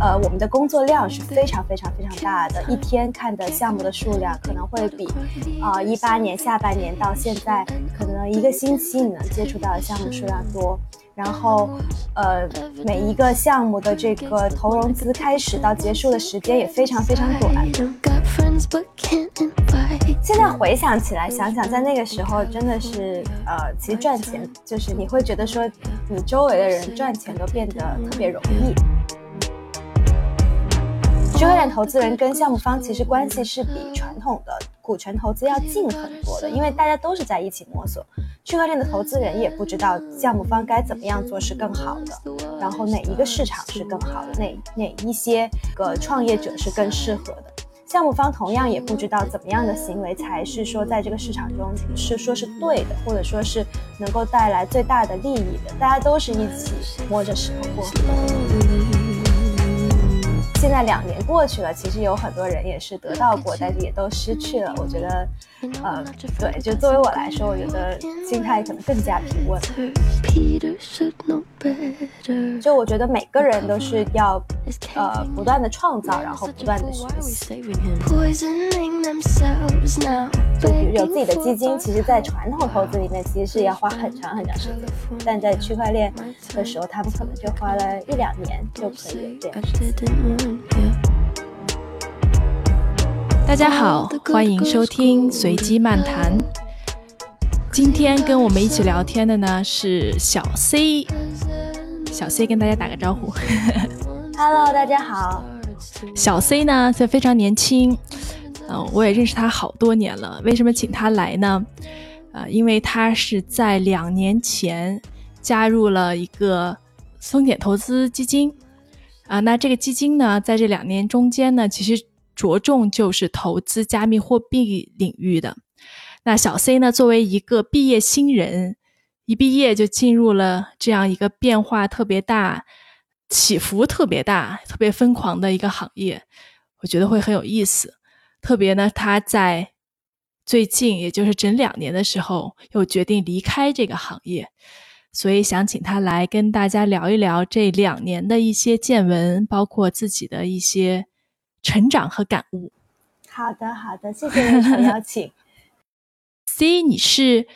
呃，我们的工作量是非常非常非常大的，一天看的项目的数量可能会比，啊，一八年下半年到现在，可能一个星期你能接触到的项目数量多。然后，呃，每一个项目的这个投融资开始到结束的时间也非常非常短。现在回想起来，想想在那个时候真的是，呃，其实赚钱就是你会觉得说，你周围的人赚钱都变得特别容易。区块链投资人跟项目方其实关系是比传统的股权投资要近很多的，因为大家都是在一起摸索。区块链的投资人也不知道项目方该怎么样做是更好的，然后哪一个市场是更好的，哪哪一些个创业者是更适合的。项目方同样也不知道怎么样的行为才是说在这个市场中是说是对的，或者说是能够带来最大的利益的。大家都是一起摸着石头过河。现在两年过去了，其实有很多人也是得到过，但是也都失去了。我觉得，呃，对，就作为我来说，我觉得心态可能更加平稳。就我觉得每个人都是要，呃，不断的创造，然后不断的学习。就比如有自己的基金，其实，在传统投资里面，其实是要花很长很长时间，但在区块链的时候，他们可能就花了一两年就可以这样。大家好，欢迎收听随机漫谈。今天跟我们一起聊天的呢是小 C，小 C 跟大家打个招呼。Hello，大家好。小 C 呢，他非常年轻，嗯，我也认识他好多年了。为什么请他来呢？呃，因为他是在两年前加入了一个松点投资基金。啊，那这个基金呢，在这两年中间呢，其实着重就是投资加密货币领域的。那小 C 呢，作为一个毕业新人，一毕业就进入了这样一个变化特别大、起伏特别大、特别疯狂的一个行业，我觉得会很有意思。特别呢，他在最近，也就是整两年的时候，又决定离开这个行业。所以想请他来跟大家聊一聊这两年的一些见闻，包括自己的一些成长和感悟。好的，好的，谢谢你的邀请。C，你是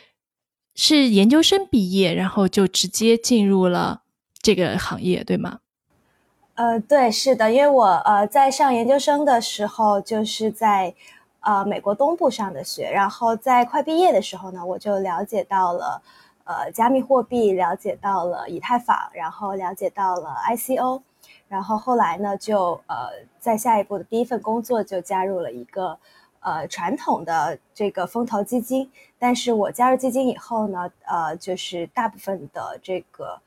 是研究生毕业，然后就直接进入了这个行业，对吗？呃，对，是的，因为我呃在上研究生的时候就是在呃美国东部上的学，然后在快毕业的时候呢，我就了解到了。呃，加密货币了解到了以太坊，然后了解到了 ICO，然后后来呢，就呃，在下一步的第一份工作就加入了一个呃传统的这个风投基金。但是我加入基金以后呢，呃，就是大部分的这个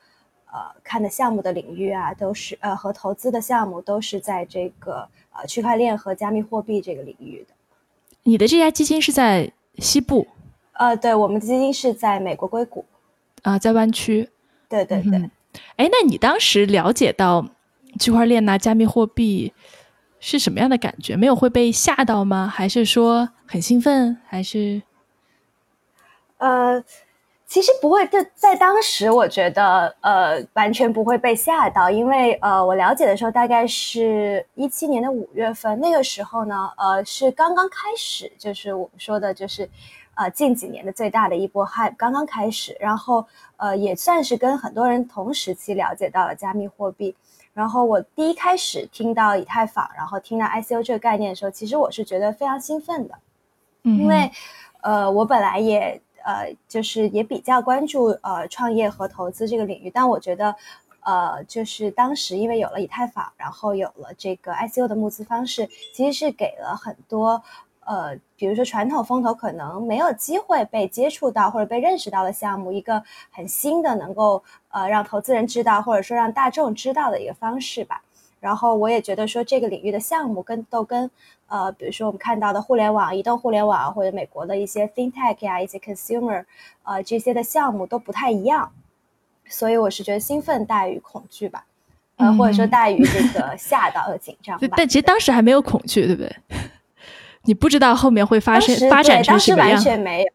呃看的项目的领域啊，都是呃和投资的项目都是在这个呃区块链和加密货币这个领域的。你的这家基金是在西部？呃，对，我们的基金是在美国硅谷。啊，在湾区，对对对。哎，那你当时了解到区块链呐、加密货币是什么样的感觉？没有会被吓到吗？还是说很兴奋？还是？呃，其实不会。在在当时，我觉得呃，完全不会被吓到，因为呃，我了解的时候大概是一七年的五月份，那个时候呢，呃，是刚刚开始，就是我们说的，就是。呃，近几年的最大的一波 hype 刚刚开始，然后呃，也算是跟很多人同时期了解到了加密货币。然后我第一开始听到以太坊，然后听到 ICO 这个概念的时候，其实我是觉得非常兴奋的，因为呃，我本来也呃，就是也比较关注呃创业和投资这个领域，但我觉得呃，就是当时因为有了以太坊，然后有了这个 ICO 的募资方式，其实是给了很多。呃，比如说传统风投可能没有机会被接触到或者被认识到的项目，一个很新的能够呃让投资人知道或者说让大众知道的一个方式吧。然后我也觉得说这个领域的项目跟都跟呃，比如说我们看到的互联网、移动互联网或者美国的一些 FinTech 呀、一些 Consumer 呃这些的项目都不太一样，所以我是觉得兴奋大于恐惧吧，呃或者说大于这个 吓到和紧张吧。但其实当时还没有恐惧，对不对？你不知道后面会发生发展成什么样？当时完全没有，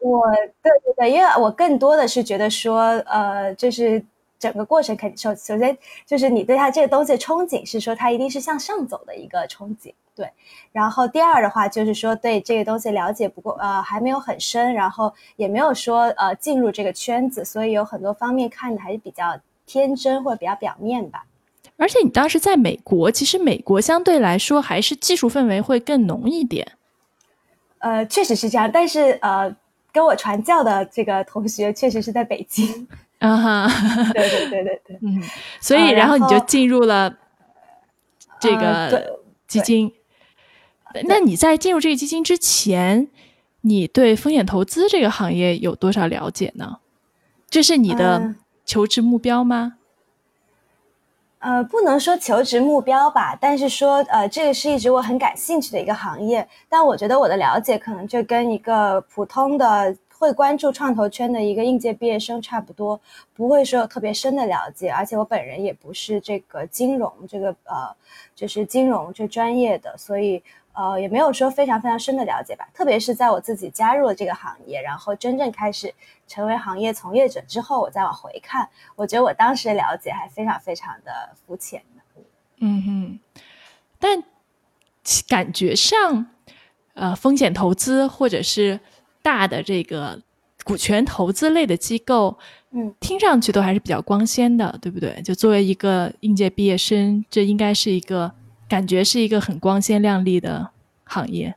我对对对，因为我更多的是觉得说，呃，就是整个过程肯首首先就是你对它这个东西的憧憬是说它一定是向上走的一个憧憬，对。然后第二的话就是说对这个东西了解不够，呃，还没有很深，然后也没有说呃进入这个圈子，所以有很多方面看的还是比较天真或者比较表面吧。而且你当时在美国，其实美国相对来说还是技术氛围会更浓一点。呃，确实是这样，但是呃，跟我传教的这个同学确实是在北京。啊哈，对对对对对，嗯，所以然后你就进入了这个基金。那你在进入这个基金之前，你对风险投资这个行业有多少了解呢？这是你的求职目标吗？呃，不能说求职目标吧，但是说，呃，这个是一直我很感兴趣的一个行业。但我觉得我的了解可能就跟一个普通的会关注创投圈的一个应届毕业生差不多，不会说有特别深的了解。而且我本人也不是这个金融这个呃，就是金融这专业的，所以。呃，也没有说非常非常深的了解吧，特别是在我自己加入了这个行业，然后真正开始成为行业从业者之后，我再往回看，我觉得我当时的了解还非常非常的肤浅嗯哼，但感觉上，呃，风险投资或者是大的这个股权投资类的机构，嗯，听上去都还是比较光鲜的，对不对？就作为一个应届毕业生，这应该是一个。感觉是一个很光鲜亮丽的行业。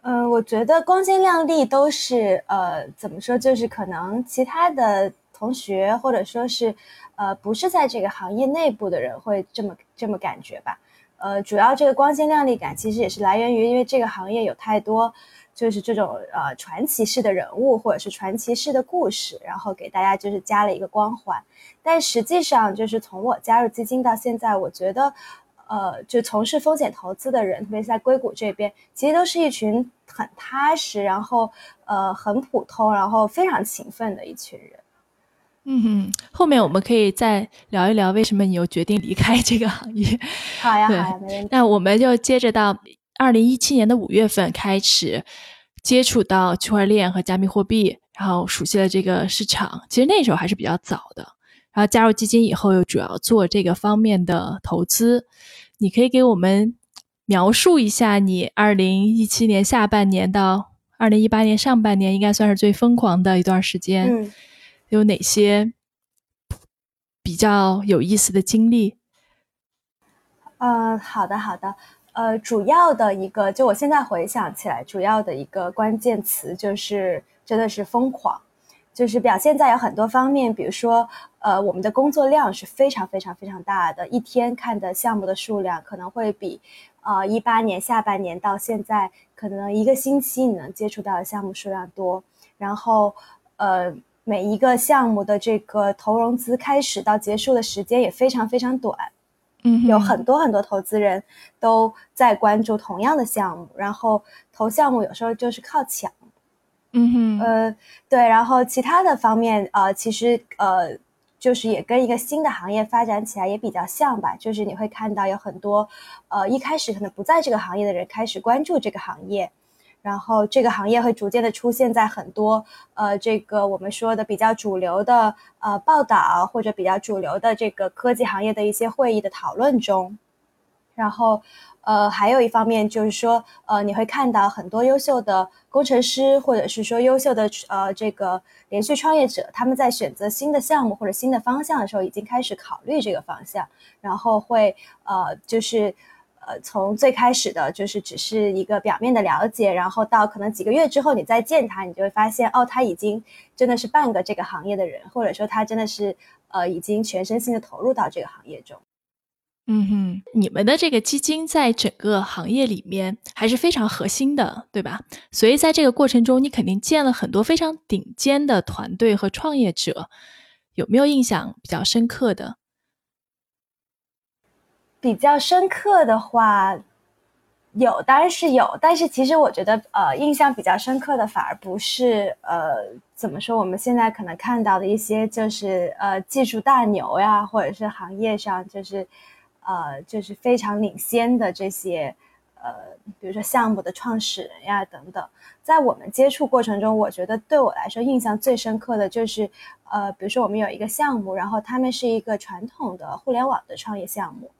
嗯，我觉得光鲜亮丽都是呃，怎么说？就是可能其他的同学或者说是呃，不是在这个行业内部的人会这么这么感觉吧。呃，主要这个光鲜亮丽感其实也是来源于，因为这个行业有太多就是这种呃传奇式的人物或者是传奇式的故事，然后给大家就是加了一个光环。但实际上，就是从我加入基金到现在，我觉得。呃，就从事风险投资的人，特别是在硅谷这边，其实都是一群很踏实，然后呃很普通，然后非常勤奋的一群人。嗯哼，后面我们可以再聊一聊为什么你又决定离开这个行业。好呀，好呀，没问题。那我们就接着到二零一七年的五月份开始接触到区块链和加密货币，然后熟悉了这个市场。其实那时候还是比较早的。然后加入基金以后，又主要做这个方面的投资。你可以给我们描述一下你二零一七年下半年到二零一八年上半年，应该算是最疯狂的一段时间，有哪些比较有意思的经历？呃，好的，好的。呃，主要的一个，就我现在回想起来，主要的一个关键词就是真的是疯狂。就是表现在有很多方面，比如说，呃，我们的工作量是非常非常非常大的，一天看的项目的数量可能会比，呃，一八年下半年到现在，可能一个星期你能接触到的项目数量多。然后，呃，每一个项目的这个投融资开始到结束的时间也非常非常短，嗯，有很多很多投资人都在关注同样的项目，然后投项目有时候就是靠抢。嗯哼，呃，对，然后其他的方面，呃，其实呃，就是也跟一个新的行业发展起来也比较像吧，就是你会看到有很多，呃，一开始可能不在这个行业的人开始关注这个行业，然后这个行业会逐渐的出现在很多，呃，这个我们说的比较主流的呃报道或者比较主流的这个科技行业的一些会议的讨论中，然后。呃，还有一方面就是说，呃，你会看到很多优秀的工程师，或者是说优秀的呃这个连续创业者，他们在选择新的项目或者新的方向的时候，已经开始考虑这个方向，然后会呃就是呃从最开始的就是只是一个表面的了解，然后到可能几个月之后你再见他，你就会发现哦，他已经真的是半个这个行业的人，或者说他真的是呃已经全身心的投入到这个行业中。嗯哼，你们的这个基金在整个行业里面还是非常核心的，对吧？所以在这个过程中，你肯定见了很多非常顶尖的团队和创业者，有没有印象比较深刻的？比较深刻的话，有，当然是有。但是其实我觉得，呃，印象比较深刻的反而不是，呃，怎么说？我们现在可能看到的一些，就是呃，技术大牛呀，或者是行业上就是。呃，就是非常领先的这些，呃，比如说项目的创始人呀等等，在我们接触过程中，我觉得对我来说印象最深刻的就是，呃，比如说我们有一个项目，然后他们是一个传统的互联网的创业项目，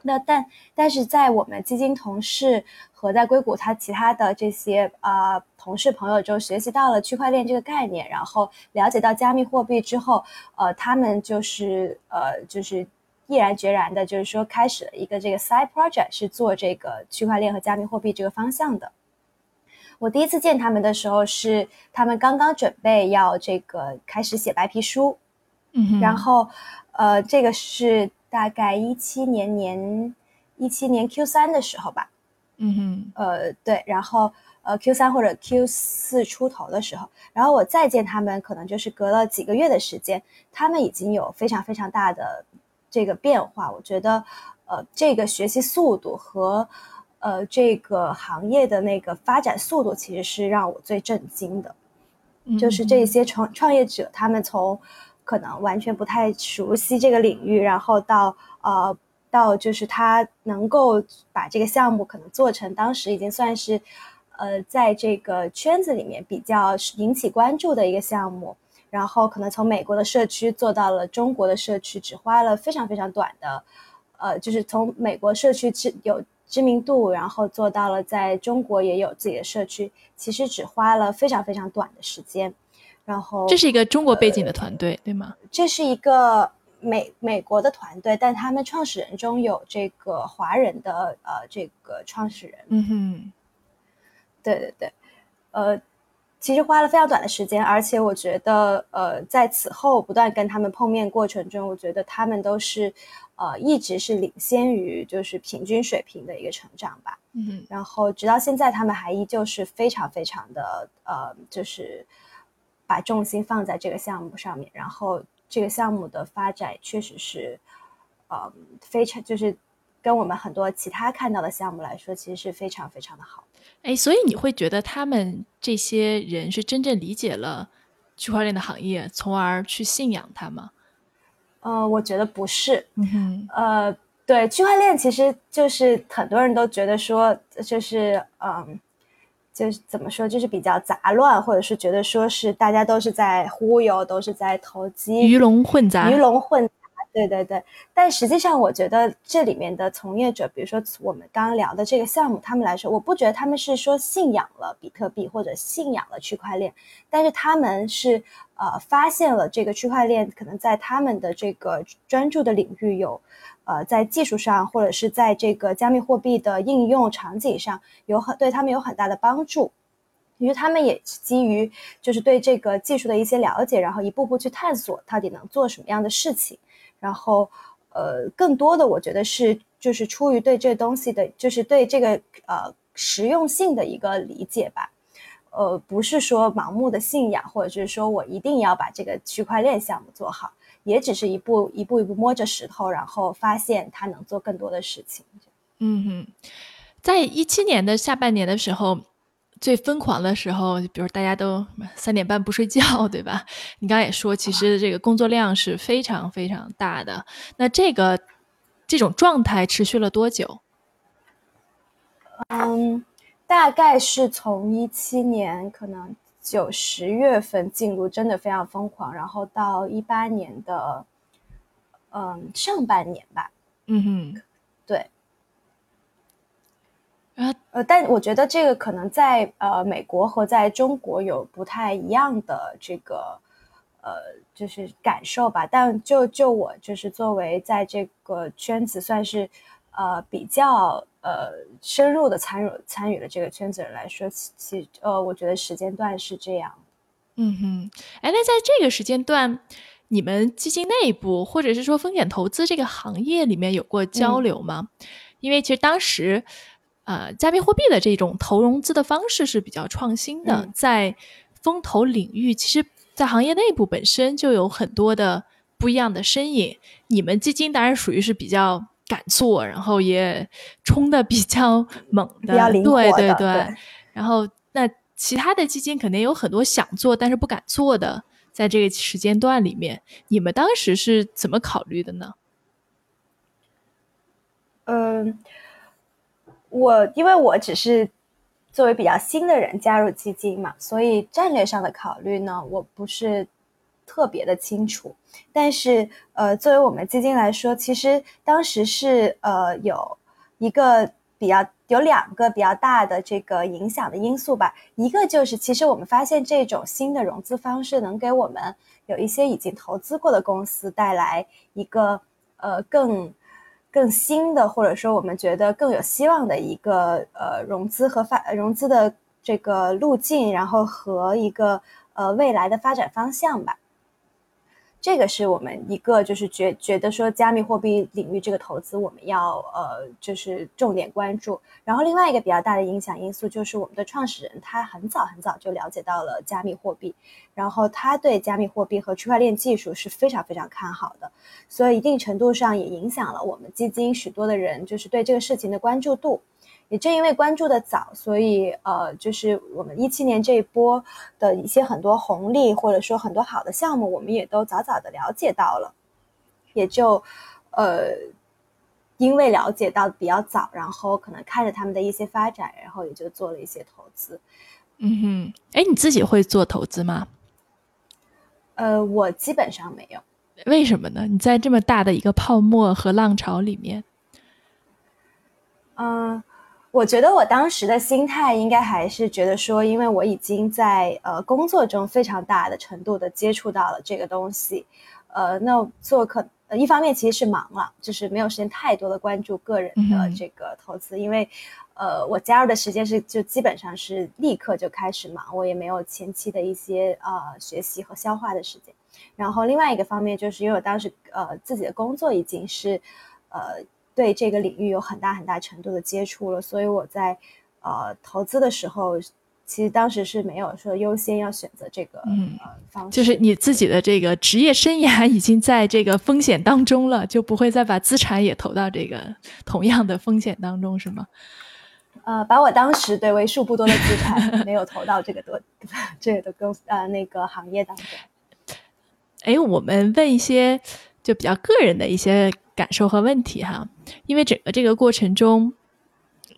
那但但是在我们基金同事和在硅谷他其他的这些啊同事朋友中学习到了区块链这个概念，然后了解到加密货币之后，呃，他们就是呃就是。毅然决然的，就是说开始了一个这个 side project，是做这个区块链和加密货币这个方向的。我第一次见他们的时候，是他们刚刚准备要这个开始写白皮书，嗯，然后呃，这个是大概一七年年一七年 Q 三的时候吧，嗯哼，呃，对，然后呃 Q 三或者 Q 四出头的时候，然后我再见他们，可能就是隔了几个月的时间，他们已经有非常非常大的。这个变化，我觉得，呃，这个学习速度和，呃，这个行业的那个发展速度，其实是让我最震惊的。就是这些创创业者，他们从可能完全不太熟悉这个领域，然后到呃，到就是他能够把这个项目可能做成，当时已经算是，呃，在这个圈子里面比较引起关注的一个项目。然后可能从美国的社区做到了中国的社区，只花了非常非常短的，呃，就是从美国社区知有知名度，然后做到了在中国也有自己的社区，其实只花了非常非常短的时间。然后这是一个中国背景的团队，对吗？这是一个美美国的团队，但他们创始人中有这个华人的呃这个创始人。嗯哼，对对对，呃。其实花了非常短的时间，而且我觉得，呃，在此后不断跟他们碰面过程中，我觉得他们都是，呃，一直是领先于就是平均水平的一个成长吧。嗯，然后直到现在，他们还依旧是非常非常的，呃，就是把重心放在这个项目上面，然后这个项目的发展确实是，呃，非常就是跟我们很多其他看到的项目来说，其实是非常非常的好。哎，所以你会觉得他们这些人是真正理解了区块链的行业，从而去信仰它吗？呃，我觉得不是。嗯，呃，对，区块链其实就是很多人都觉得说，就是嗯，就是怎么说，就是比较杂乱，或者是觉得说是大家都是在忽悠，都是在投机，鱼龙混杂，鱼龙混。对对对，但实际上我觉得这里面的从业者，比如说我们刚刚聊的这个项目，他们来说，我不觉得他们是说信仰了比特币或者信仰了区块链，但是他们是呃发现了这个区块链可能在他们的这个专注的领域有，呃在技术上或者是在这个加密货币的应用场景上有很对他们有很大的帮助，因为他们也基于就是对这个技术的一些了解，然后一步步去探索到底能做什么样的事情。然后，呃，更多的我觉得是就是出于对这东西的，就是对这个呃实用性的一个理解吧，呃，不是说盲目的信仰，或者是说我一定要把这个区块链项目做好，也只是一步一步一步摸着石头，然后发现它能做更多的事情。嗯哼，在一七年的下半年的时候。最疯狂的时候，比如大家都三点半不睡觉，对吧？你刚才也说，其实这个工作量是非常非常大的。那这个这种状态持续了多久？嗯，大概是从一七年可能九十月份进入，真的非常疯狂，然后到一八年的嗯上半年吧。嗯哼。呃，但我觉得这个可能在呃美国和在中国有不太一样的这个呃就是感受吧。但就就我就是作为在这个圈子算是呃比较呃深入的参与参与了这个圈子人来说，其呃我觉得时间段是这样。嗯哼，哎，那在这个时间段，你们基金内部或者是说风险投资这个行业里面有过交流吗？因为其实当时。呃，加密货币的这种投融资的方式是比较创新的，在风投领域，其实，在行业内部本身就有很多的不一样的身影。你们基金当然属于是比较敢做，然后也冲的比较猛的，对对对。然后，那其他的基金肯定有很多想做但是不敢做的，在这个时间段里面，你们当时是怎么考虑的呢？嗯。我因为我只是作为比较新的人加入基金嘛，所以战略上的考虑呢，我不是特别的清楚。但是呃，作为我们基金来说，其实当时是呃有一个比较有两个比较大的这个影响的因素吧。一个就是，其实我们发现这种新的融资方式能给我们有一些已经投资过的公司带来一个呃更。更新的，或者说我们觉得更有希望的一个呃融资和发融资的这个路径，然后和一个呃未来的发展方向吧。这个是我们一个就是觉觉得说加密货币领域这个投资我们要呃就是重点关注，然后另外一个比较大的影响因素就是我们的创始人他很早很早就了解到了加密货币，然后他对加密货币和区块链技术是非常非常看好的，所以一定程度上也影响了我们基金许多的人就是对这个事情的关注度。也正因为关注的早，所以呃，就是我们一七年这一波的一些很多红利，或者说很多好的项目，我们也都早早的了解到了，也就呃，因为了解到比较早，然后可能看着他们的一些发展，然后也就做了一些投资。嗯哼，哎，你自己会做投资吗？呃，我基本上没有。为什么呢？你在这么大的一个泡沫和浪潮里面，嗯。我觉得我当时的心态应该还是觉得说，因为我已经在呃工作中非常大的程度的接触到了这个东西，呃，那做可呃一方面其实是忙了，就是没有时间太多的关注个人的这个投资，因为呃我加入的时间是就基本上是立刻就开始忙，我也没有前期的一些呃学习和消化的时间。然后另外一个方面就是因为我当时呃自己的工作已经是呃。对这个领域有很大很大程度的接触了，所以我在呃投资的时候，其实当时是没有说优先要选择这个嗯方式，就是你自己的这个职业生涯已经在这个风险当中了，就不会再把资产也投到这个同样的风险当中，是吗？呃，把我当时对为数不多的资产没有投到这个多 这个的公呃那个行业当中。哎，我们问一些就比较个人的一些。感受和问题哈，因为整个这个过程中，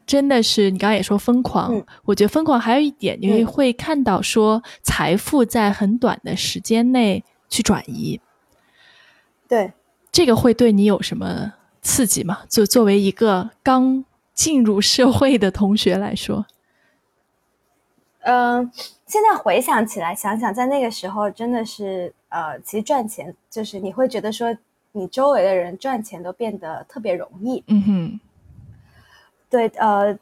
真的是你刚刚也说疯狂，我觉得疯狂还有一点，你会看到说财富在很短的时间内去转移，对，这个会对你有什么刺激吗？就作为一个刚进入社会的同学来说，嗯，现在回想起来，想想在那个时候真的是呃，其实赚钱就是你会觉得说。你周围的人赚钱都变得特别容易。嗯哼，对，呃，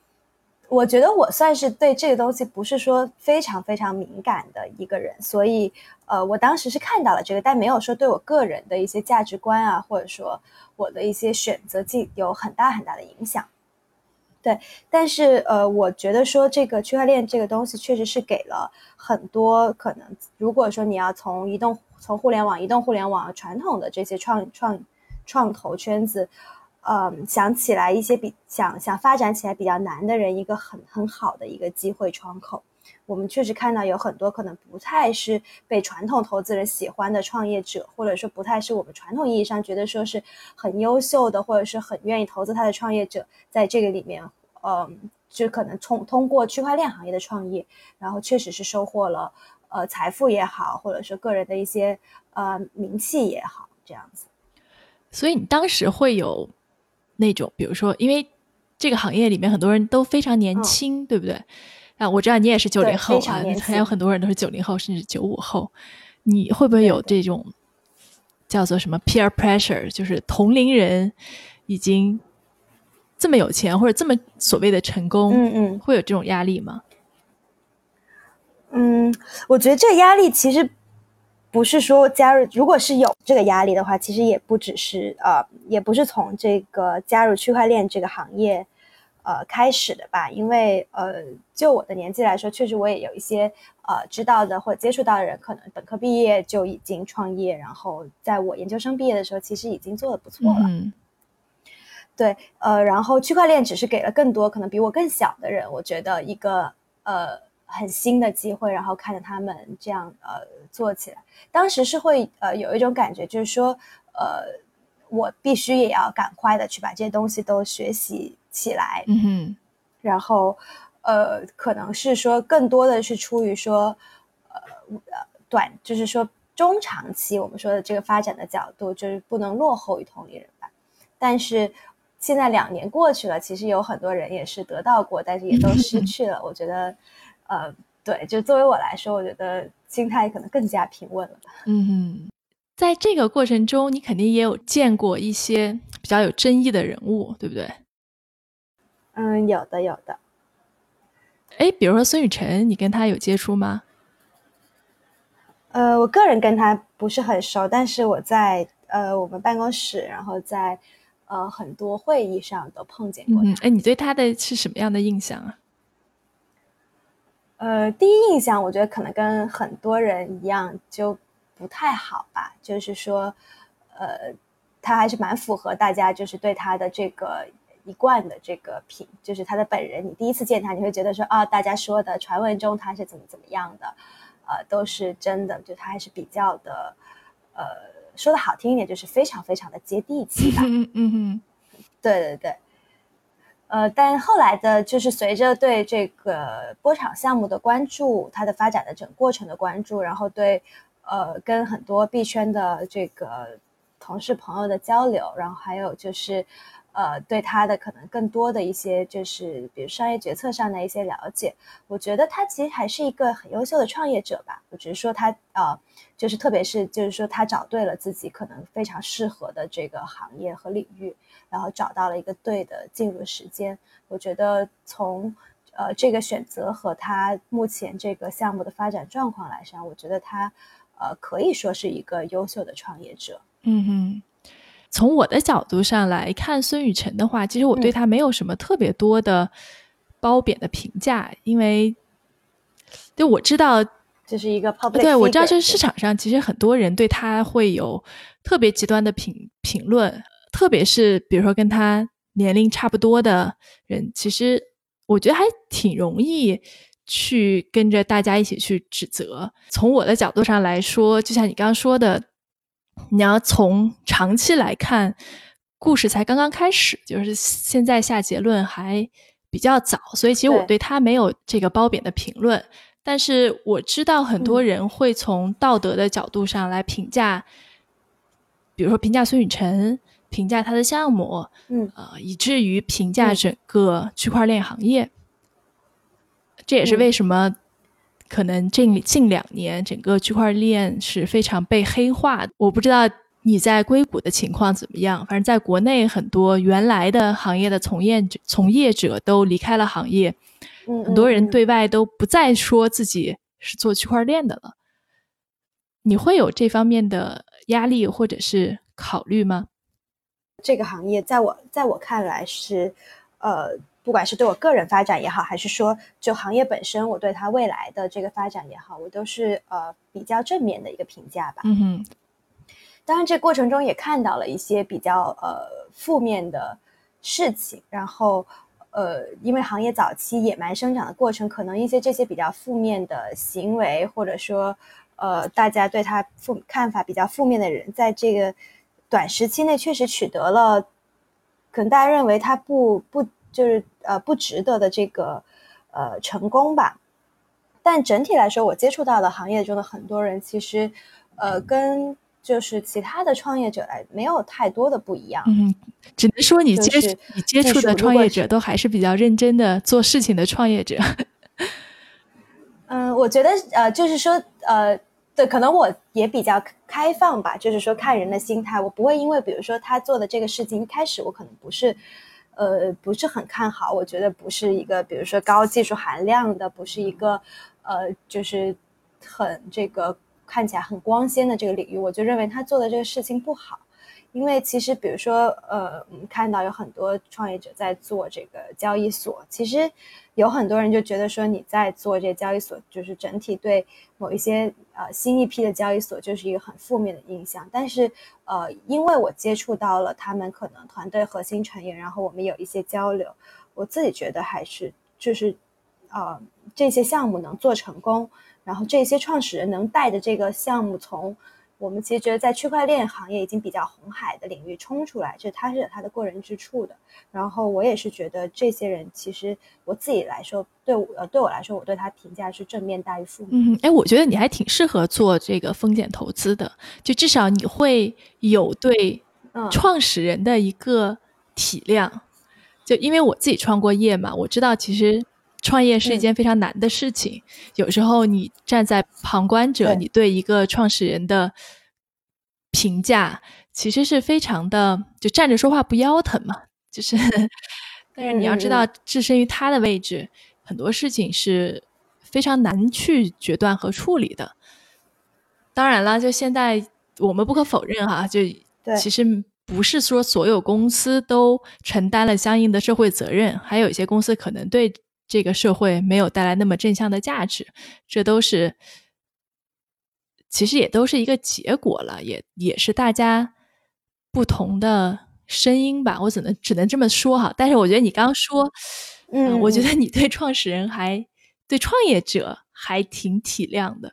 我觉得我算是对这个东西不是说非常非常敏感的一个人，所以，呃，我当时是看到了这个，但没有说对我个人的一些价值观啊，或者说我的一些选择进有很大很大的影响。对，但是呃，我觉得说这个区块链这个东西确实是给了很多可能。如果说你要从移动、从互联网、移动互联网传统的这些创创创投圈子，嗯，想起来一些比想想发展起来比较难的人，一个很很好的一个机会窗口。我们确实看到有很多可能不太是被传统投资人喜欢的创业者，或者说不太是我们传统意义上觉得说是很优秀的，或者是很愿意投资他的创业者，在这个里面，嗯，就可能通通过区块链行业的创业，然后确实是收获了呃财富也好，或者说个人的一些呃名气也好，这样子。所以你当时会有那种，比如说，因为这个行业里面很多人都非常年轻，对不对？啊，我知道你也是九零后啊，还有很多人都是九零后，甚至九五后。你会不会有这种叫做什么 peer pressure？就是同龄人已经这么有钱或者这么所谓的成功，嗯嗯，会有这种压力吗？嗯，我觉得这个压力其实不是说加入，如果是有这个压力的话，其实也不只是呃，也不是从这个加入区块链这个行业。呃，开始的吧，因为呃，就我的年纪来说，确实我也有一些呃知道的或接触到的人，可能本科毕业就已经创业，然后在我研究生毕业的时候，其实已经做的不错了。嗯，对，呃，然后区块链只是给了更多可能比我更小的人，我觉得一个呃很新的机会，然后看着他们这样呃做起来，当时是会呃有一种感觉，就是说呃我必须也要赶快的去把这些东西都学习。起来，嗯哼，然后呃，可能是说更多的是出于说呃短，就是说中长期我们说的这个发展的角度，就是不能落后于同龄人吧。但是现在两年过去了，其实有很多人也是得到过，但是也都失去了。我觉得呃，对，就作为我来说，我觉得心态可能更加平稳了吧。嗯。在这个过程中，你肯定也有见过一些比较有争议的人物，对不对？嗯，有的，有的。哎，比如说孙雨晨，你跟他有接触吗？呃，我个人跟他不是很熟，但是我在呃我们办公室，然后在呃很多会议上都碰见过他。哎，你对他的是什么样的印象啊？呃，第一印象，我觉得可能跟很多人一样，就。不太好吧，就是说，呃，他还是蛮符合大家就是对他的这个一贯的这个品，就是他的本人。你第一次见他，你会觉得说啊，大家说的传闻中他是怎么怎么样的，呃，都是真的。就他还是比较的，呃，说的好听一点，就是非常非常的接地气吧。嗯嗯，对对对，呃，但后来的，就是随着对这个波场项目的关注，它的发展的整过程的关注，然后对。呃，跟很多币圈的这个同事朋友的交流，然后还有就是，呃，对他的可能更多的一些就是，比如商业决策上的一些了解，我觉得他其实还是一个很优秀的创业者吧。我只是说他呃，就是特别是就是说他找对了自己可能非常适合的这个行业和领域，然后找到了一个对的进入时间。我觉得从呃这个选择和他目前这个项目的发展状况来上，我觉得他。呃，可以说是一个优秀的创业者。嗯哼，从我的角度上来看，孙雨晨的话，其实我对他没有什么特别多的褒贬的评价，因为就我知道这是一个对，我知道，就是市场上其实很多人对他会有特别极端的评评论，特别是比如说跟他年龄差不多的人，其实我觉得还挺容易。去跟着大家一起去指责。从我的角度上来说，就像你刚刚说的，你要从长期来看，故事才刚刚开始，就是现在下结论还比较早。所以，其实我对他没有这个褒贬的评论。但是我知道很多人会从道德的角度上来评价，比如说评价孙雨晨，评价他的项目，嗯，呃，以至于评价整个区块链行业。这也是为什么可能近近两年整个区块链是非常被黑化的。我不知道你在硅谷的情况怎么样，反正在国内很多原来的行业的从业者从业者都离开了行业，很多人对外都不再说自己是做区块链的了。你会有这方面的压力或者是考虑吗？这个行业在我在我看来是，呃。不管是对我个人发展也好，还是说就行业本身，我对它未来的这个发展也好，我都是呃比较正面的一个评价吧。嗯哼。当然，这过程中也看到了一些比较呃负面的事情，然后呃，因为行业早期野蛮生长的过程，可能一些这些比较负面的行为，或者说呃大家对他负看法比较负面的人，在这个短时期内确实取得了，可能大家认为他不不。就是呃不值得的这个呃成功吧，但整体来说，我接触到的行业中的很多人，其实呃跟就是其他的创业者来没有太多的不一样。嗯，只能说你接你接触的创业者都还是比较认真的做事情的创业者。嗯，我觉得呃就是说呃对，可能我也比较开放吧，就是说看人的心态，我不会因为比如说他做的这个事情一开始我可能不是。呃，不是很看好，我觉得不是一个，比如说高技术含量的，不是一个，呃，就是很这个看起来很光鲜的这个领域，我就认为他做的这个事情不好。因为其实，比如说，呃，我们看到有很多创业者在做这个交易所，其实有很多人就觉得说你在做这交易所，就是整体对某一些呃新一批的交易所就是一个很负面的印象。但是，呃，因为我接触到了他们可能团队核心成员，然后我们有一些交流，我自己觉得还是就是，呃，这些项目能做成功，然后这些创始人能带着这个项目从。我们其实觉得在区块链行业已经比较红海的领域冲出来，就他是有他的过人之处的。然后我也是觉得这些人，其实我自己来说，对我呃对我来说，我对他评价是正面大于负面。嗯，哎，我觉得你还挺适合做这个风险投资的，就至少你会有对创始人的一个体谅。就因为我自己创过业嘛，我知道其实。创业是一件非常难的事情，有时候你站在旁观者，你对一个创始人的评价其实是非常的，就站着说话不腰疼嘛。就是，但是你要知道，置身于他的位置，很多事情是非常难去决断和处理的。当然了，就现在我们不可否认哈，就其实不是说所有公司都承担了相应的社会责任，还有一些公司可能对。这个社会没有带来那么正向的价值，这都是其实也都是一个结果了，也也是大家不同的声音吧。我只能只能这么说哈。但是我觉得你刚刚说，嗯，我觉得你对创始人还对创业者还挺体谅的，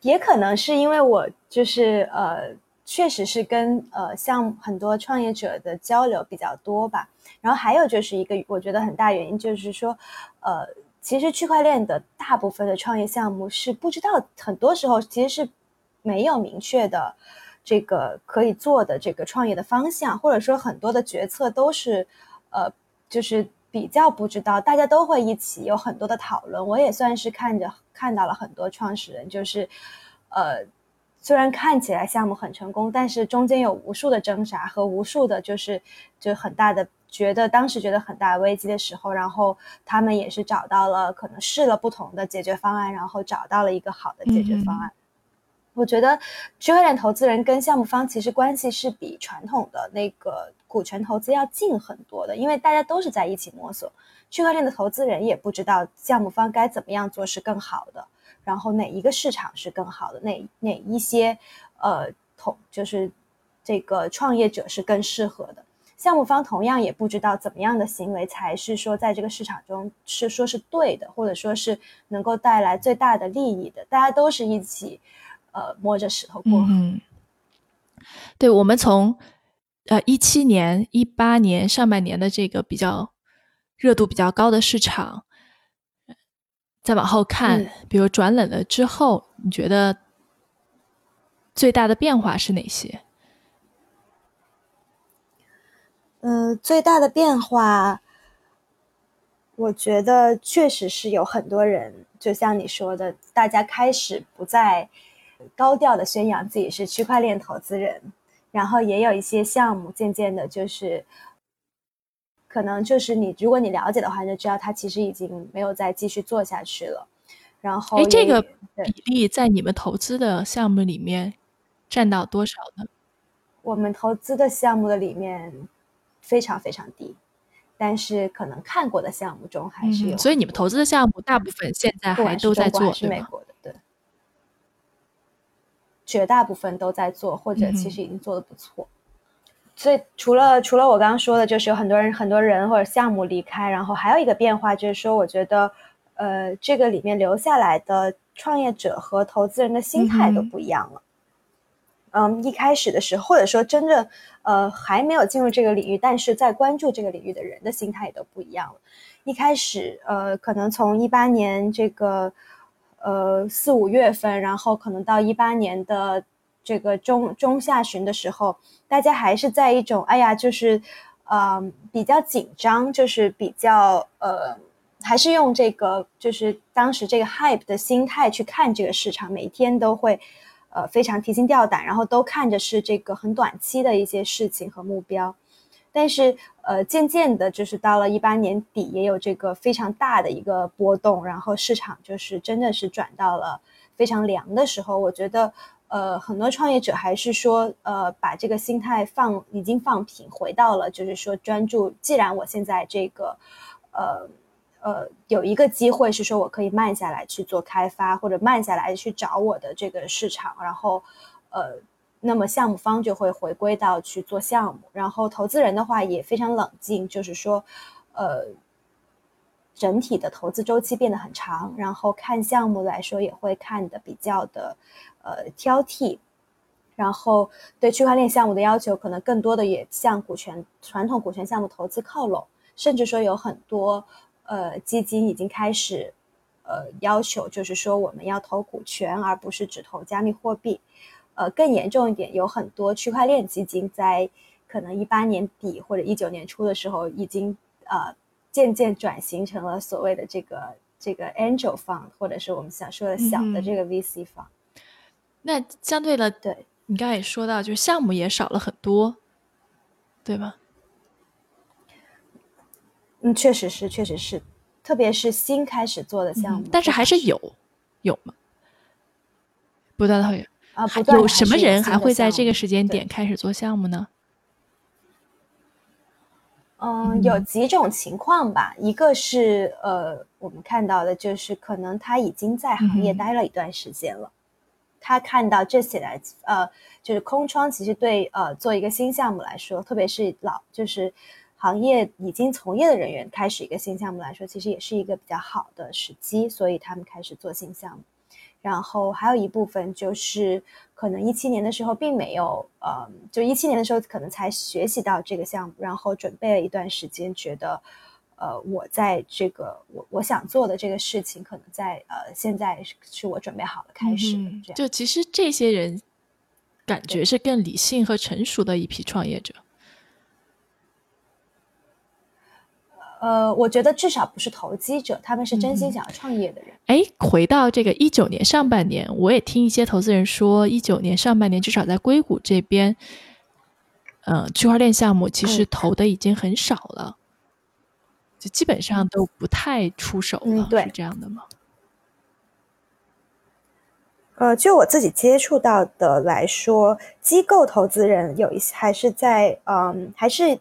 也可能是因为我就是呃。确实是跟呃像很多创业者的交流比较多吧，然后还有就是一个我觉得很大原因就是说，呃，其实区块链的大部分的创业项目是不知道，很多时候其实是没有明确的这个可以做的这个创业的方向，或者说很多的决策都是呃就是比较不知道，大家都会一起有很多的讨论，我也算是看着看到了很多创始人就是呃。虽然看起来项目很成功，但是中间有无数的挣扎和无数的，就是就很大的觉得当时觉得很大危机的时候，然后他们也是找到了可能试了不同的解决方案，然后找到了一个好的解决方案。我觉得区块链投资人跟项目方其实关系是比传统的那个股权投资要近很多的，因为大家都是在一起摸索。区块链的投资人也不知道项目方该怎么样做是更好的。然后哪一个市场是更好的？哪哪一些呃同就是这个创业者是更适合的？项目方同样也不知道怎么样的行为才是说在这个市场中是说是对的，或者说是能够带来最大的利益的。大家都是一起呃摸着石头过河。嗯，对，我们从呃一七年、一八年上半年的这个比较热度比较高的市场。再往后看，比如转冷了之后，你觉得最大的变化是哪些？呃，最大的变化，我觉得确实是有很多人，就像你说的，大家开始不再高调的宣扬自己是区块链投资人，然后也有一些项目渐渐的，就是。可能就是你，如果你了解的话，就知道他其实已经没有再继续做下去了。然后，哎，这个比例在你们投资的项目里面占到多少呢？我们投资的项目的里面非常非常低，但是可能看过的项目中还是有。所以你们投资的项目大部分现在还都在做，是美国的，对，绝大部分都在做，或者其实已经做的不错。所以，除了除了我刚刚说的，就是有很多人、很多人或者项目离开，然后还有一个变化，就是说，我觉得，呃，这个里面留下来的创业者和投资人的心态都不一样了。嗯，嗯一开始的时候，或者说真正呃还没有进入这个领域，但是在关注这个领域的人的心态也都不一样了。一开始，呃，可能从一八年这个呃四五月份，然后可能到一八年的。这个中中下旬的时候，大家还是在一种哎呀，就是呃比较紧张，就是比较呃，还是用这个就是当时这个 hype 的心态去看这个市场，每天都会呃非常提心吊胆，然后都看着是这个很短期的一些事情和目标。但是呃，渐渐的，就是到了一八年底，也有这个非常大的一个波动，然后市场就是真的是转到了非常凉的时候，我觉得。呃，很多创业者还是说，呃，把这个心态放已经放平，回到了就是说专注。既然我现在这个，呃呃，有一个机会是说我可以慢下来去做开发，或者慢下来去找我的这个市场，然后，呃，那么项目方就会回归到去做项目，然后投资人的话也非常冷静，就是说，呃。整体的投资周期变得很长，然后看项目来说也会看的比较的呃挑剔，然后对区块链项目的要求可能更多的也向股权传统股权项目投资靠拢，甚至说有很多呃基金已经开始呃要求，就是说我们要投股权，而不是只投加密货币。呃，更严重一点，有很多区块链基金在可能一八年底或者一九年初的时候已经呃。渐渐转型成了所谓的这个这个 angel fund，或者是我们想说的小的这个 VC fund。那相对的，对你刚才也说到，就是项目也少了很多，对吗？嗯，确实是，确实是，特别是新开始做的项目，但是还是有有吗？不断的会啊，有什么人还会在这个时间点开始做项目呢？嗯，有几种情况吧。一个是呃，我们看到的就是可能他已经在行业待了一段时间了，他看到这些来呃，就是空窗，其实对呃做一个新项目来说，特别是老就是行业已经从业的人员开始一个新项目来说，其实也是一个比较好的时机，所以他们开始做新项目。然后还有一部分就是，可能一七年的时候并没有，呃，就一七年的时候可能才学习到这个项目，然后准备了一段时间，觉得，呃，我在这个我我想做的这个事情，可能在呃现在是我准备好了开始。就其实这些人感觉是更理性和成熟的一批创业者。呃，我觉得至少不是投机者，他们是真心想要创业的人。哎，回到这个一九年上半年，我也听一些投资人说，一九年上半年至少在硅谷这边，呃，区块链项目其实投的已经很少了，就基本上都不太出手了，是这样的吗？呃，就我自己接触到的来说，机构投资人有一些还是在，嗯，还是。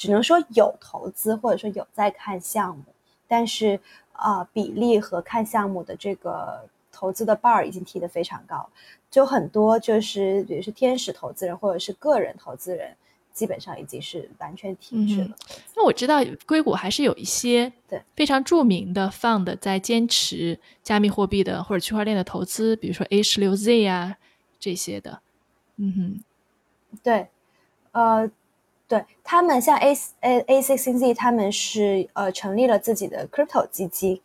只能说有投资，或者说有在看项目，但是啊，比例和看项目的这个投资的 bar 已经提得非常高，就很多就是比如是天使投资人或者是个人投资人，基本上已经是完全停止了。那我知道硅谷还是有一些对非常著名的 fund 在坚持加密货币的或者区块链的投资，比如说 A 十六 Z 啊这些的。嗯哼，对，呃。对他们，像 A A A Six Z，他们是呃成立了自己的 crypto 基金，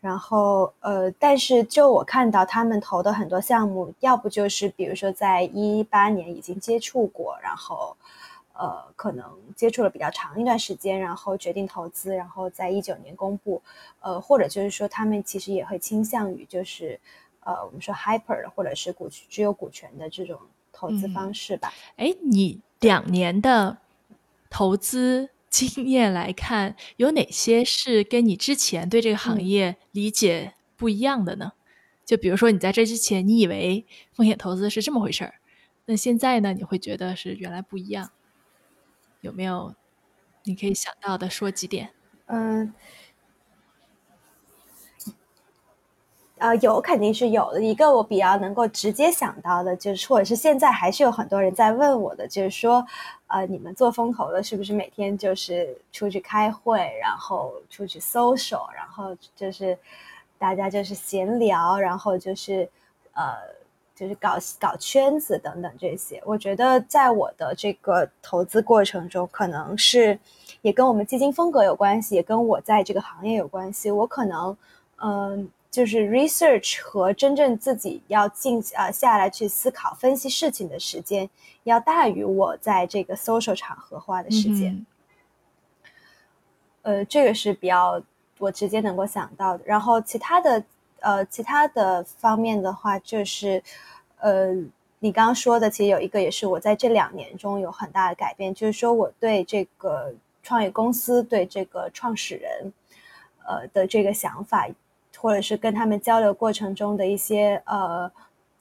然后呃，但是就我看到他们投的很多项目，要不就是比如说在一八年已经接触过，然后呃可能接触了比较长一段时间，然后决定投资，然后在一九年公布，呃，或者就是说他们其实也会倾向于就是呃我们说 hyper 或者是股只有股权的这种投资方式吧。哎，你两年的。投资经验来看，有哪些是跟你之前对这个行业理解不一样的呢？就比如说，你在这之前，你以为风险投资是这么回事儿，那现在呢，你会觉得是原来不一样？有没有你可以想到的说几点？嗯。呃，呃有肯定是有的。一个我比较能够直接想到的，就是或者是现在还是有很多人在问我的，就是说，呃，你们做风投的，是不是每天就是出去开会，然后出去 social，然后就是大家就是闲聊，然后就是呃，就是搞搞圈子等等这些。我觉得在我的这个投资过程中，可能是也跟我们基金风格有关系，也跟我在这个行业有关系。我可能嗯。就是 research 和真正自己要静啊下来去思考分析事情的时间，要大于我在这个 social 场合花的时间。呃，这个是比较我直接能够想到的。然后其他的呃其他的方面的话，就是呃你刚刚说的，其实有一个也是我在这两年中有很大的改变，就是说我对这个创业公司对这个创始人呃的这个想法。或者是跟他们交流过程中的一些呃，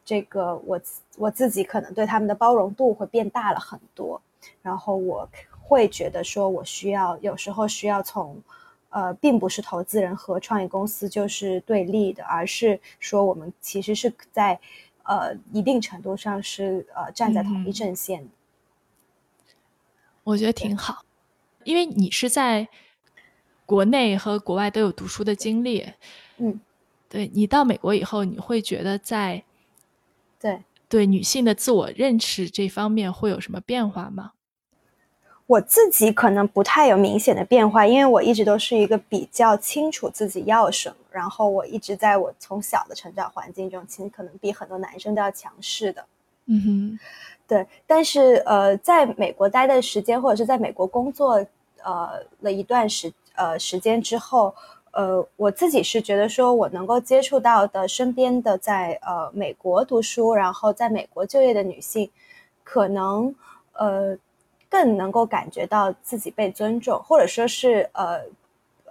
这个我我自己可能对他们的包容度会变大了很多，然后我会觉得说我需要有时候需要从呃，并不是投资人和创业公司就是对立的，而是说我们其实是在呃一定程度上是呃站在同一阵线我觉得挺好，因为你是在。国内和国外都有读书的经历，嗯，对你到美国以后，你会觉得在对对女性的自我认识这方面会有什么变化吗？我自己可能不太有明显的变化，因为我一直都是一个比较清楚自己要什么，然后我一直在我从小的成长环境中，其实可能比很多男生都要强势的。嗯哼，对。但是呃，在美国待的时间，或者是在美国工作呃了一段时呃时间之后，呃，我自己是觉得说我能够接触到的身边的在呃美国读书，然后在美国就业的女性，可能呃。更能够感觉到自己被尊重，或者说是呃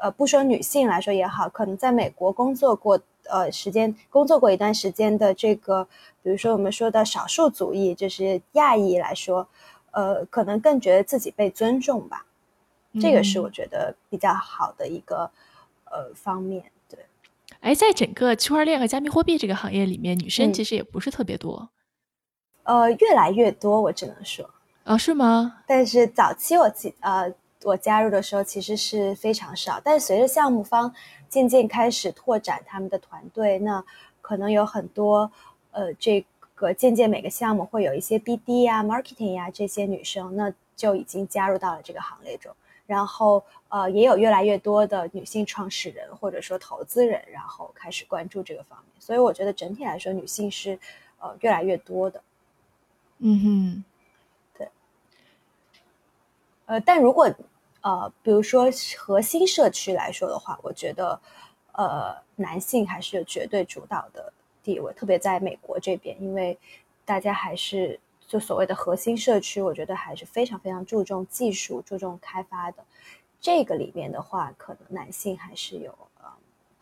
呃，不说女性来说也好，可能在美国工作过呃时间工作过一段时间的这个，比如说我们说的少数族裔，就是亚裔来说，呃，可能更觉得自己被尊重吧。这个是我觉得比较好的一个呃方面。对，哎，在整个区块链和加密货币这个行业里面，女生其实也不是特别多。呃，越来越多，我只能说。哦，是吗？但是早期我记呃我加入的时候其实是非常少，但是随着项目方渐渐开始拓展他们的团队，那可能有很多呃这个渐渐每个项目会有一些 BD 呀、marketing 呀这些女生，那就已经加入到了这个行列中。然后呃也有越来越多的女性创始人或者说投资人，然后开始关注这个方面。所以我觉得整体来说，女性是呃越来越多的。嗯哼。对呃，但如果呃，比如说核心社区来说的话，我觉得呃，男性还是有绝对主导的地位，特别在美国这边，因为大家还是就所谓的核心社区，我觉得还是非常非常注重技术、注重开发的。这个里面的话，可能男性还是有呃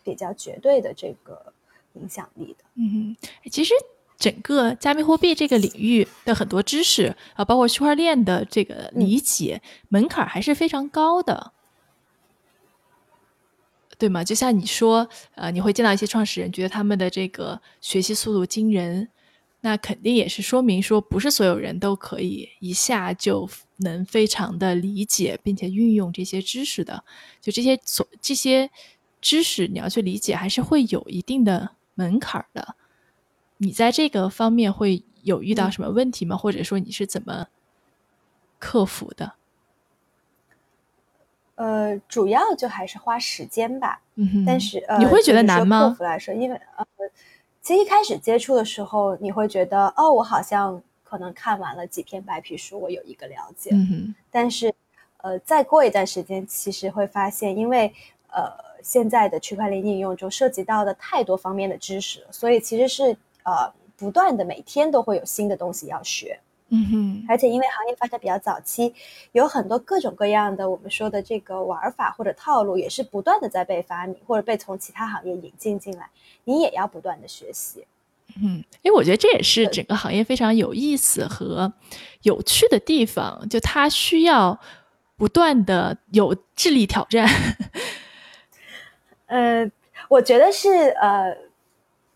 比较绝对的这个影响力的。嗯，其实。整个加密货币这个领域的很多知识啊，包括区块链的这个理解门槛还是非常高的，对吗？就像你说，呃，你会见到一些创始人，觉得他们的这个学习速度惊人，那肯定也是说明说，不是所有人都可以一下就能非常的理解并且运用这些知识的。就这些所这些知识，你要去理解，还是会有一定的门槛的。你在这个方面会有遇到什么问题吗？或者说你是怎么克服的？呃，主要就还是花时间吧。嗯哼。但是呃，你会觉得难吗？克服来说，因为呃，其实一开始接触的时候，你会觉得哦，我好像可能看完了几篇白皮书，我有一个了解。嗯。但是呃，再过一段时间，其实会发现，因为呃，现在的区块链应用中涉及到的太多方面的知识，所以其实是。呃，不断的每天都会有新的东西要学，嗯哼，而且因为行业发展比较早期，有很多各种各样的我们说的这个玩法或者套路，也是不断的在被发明或者被从其他行业引进进来，你也要不断的学习。嗯，因为我觉得这也是整个行业非常有意思和有趣的地方，就它需要不断的有智力挑战。呃，我觉得是呃。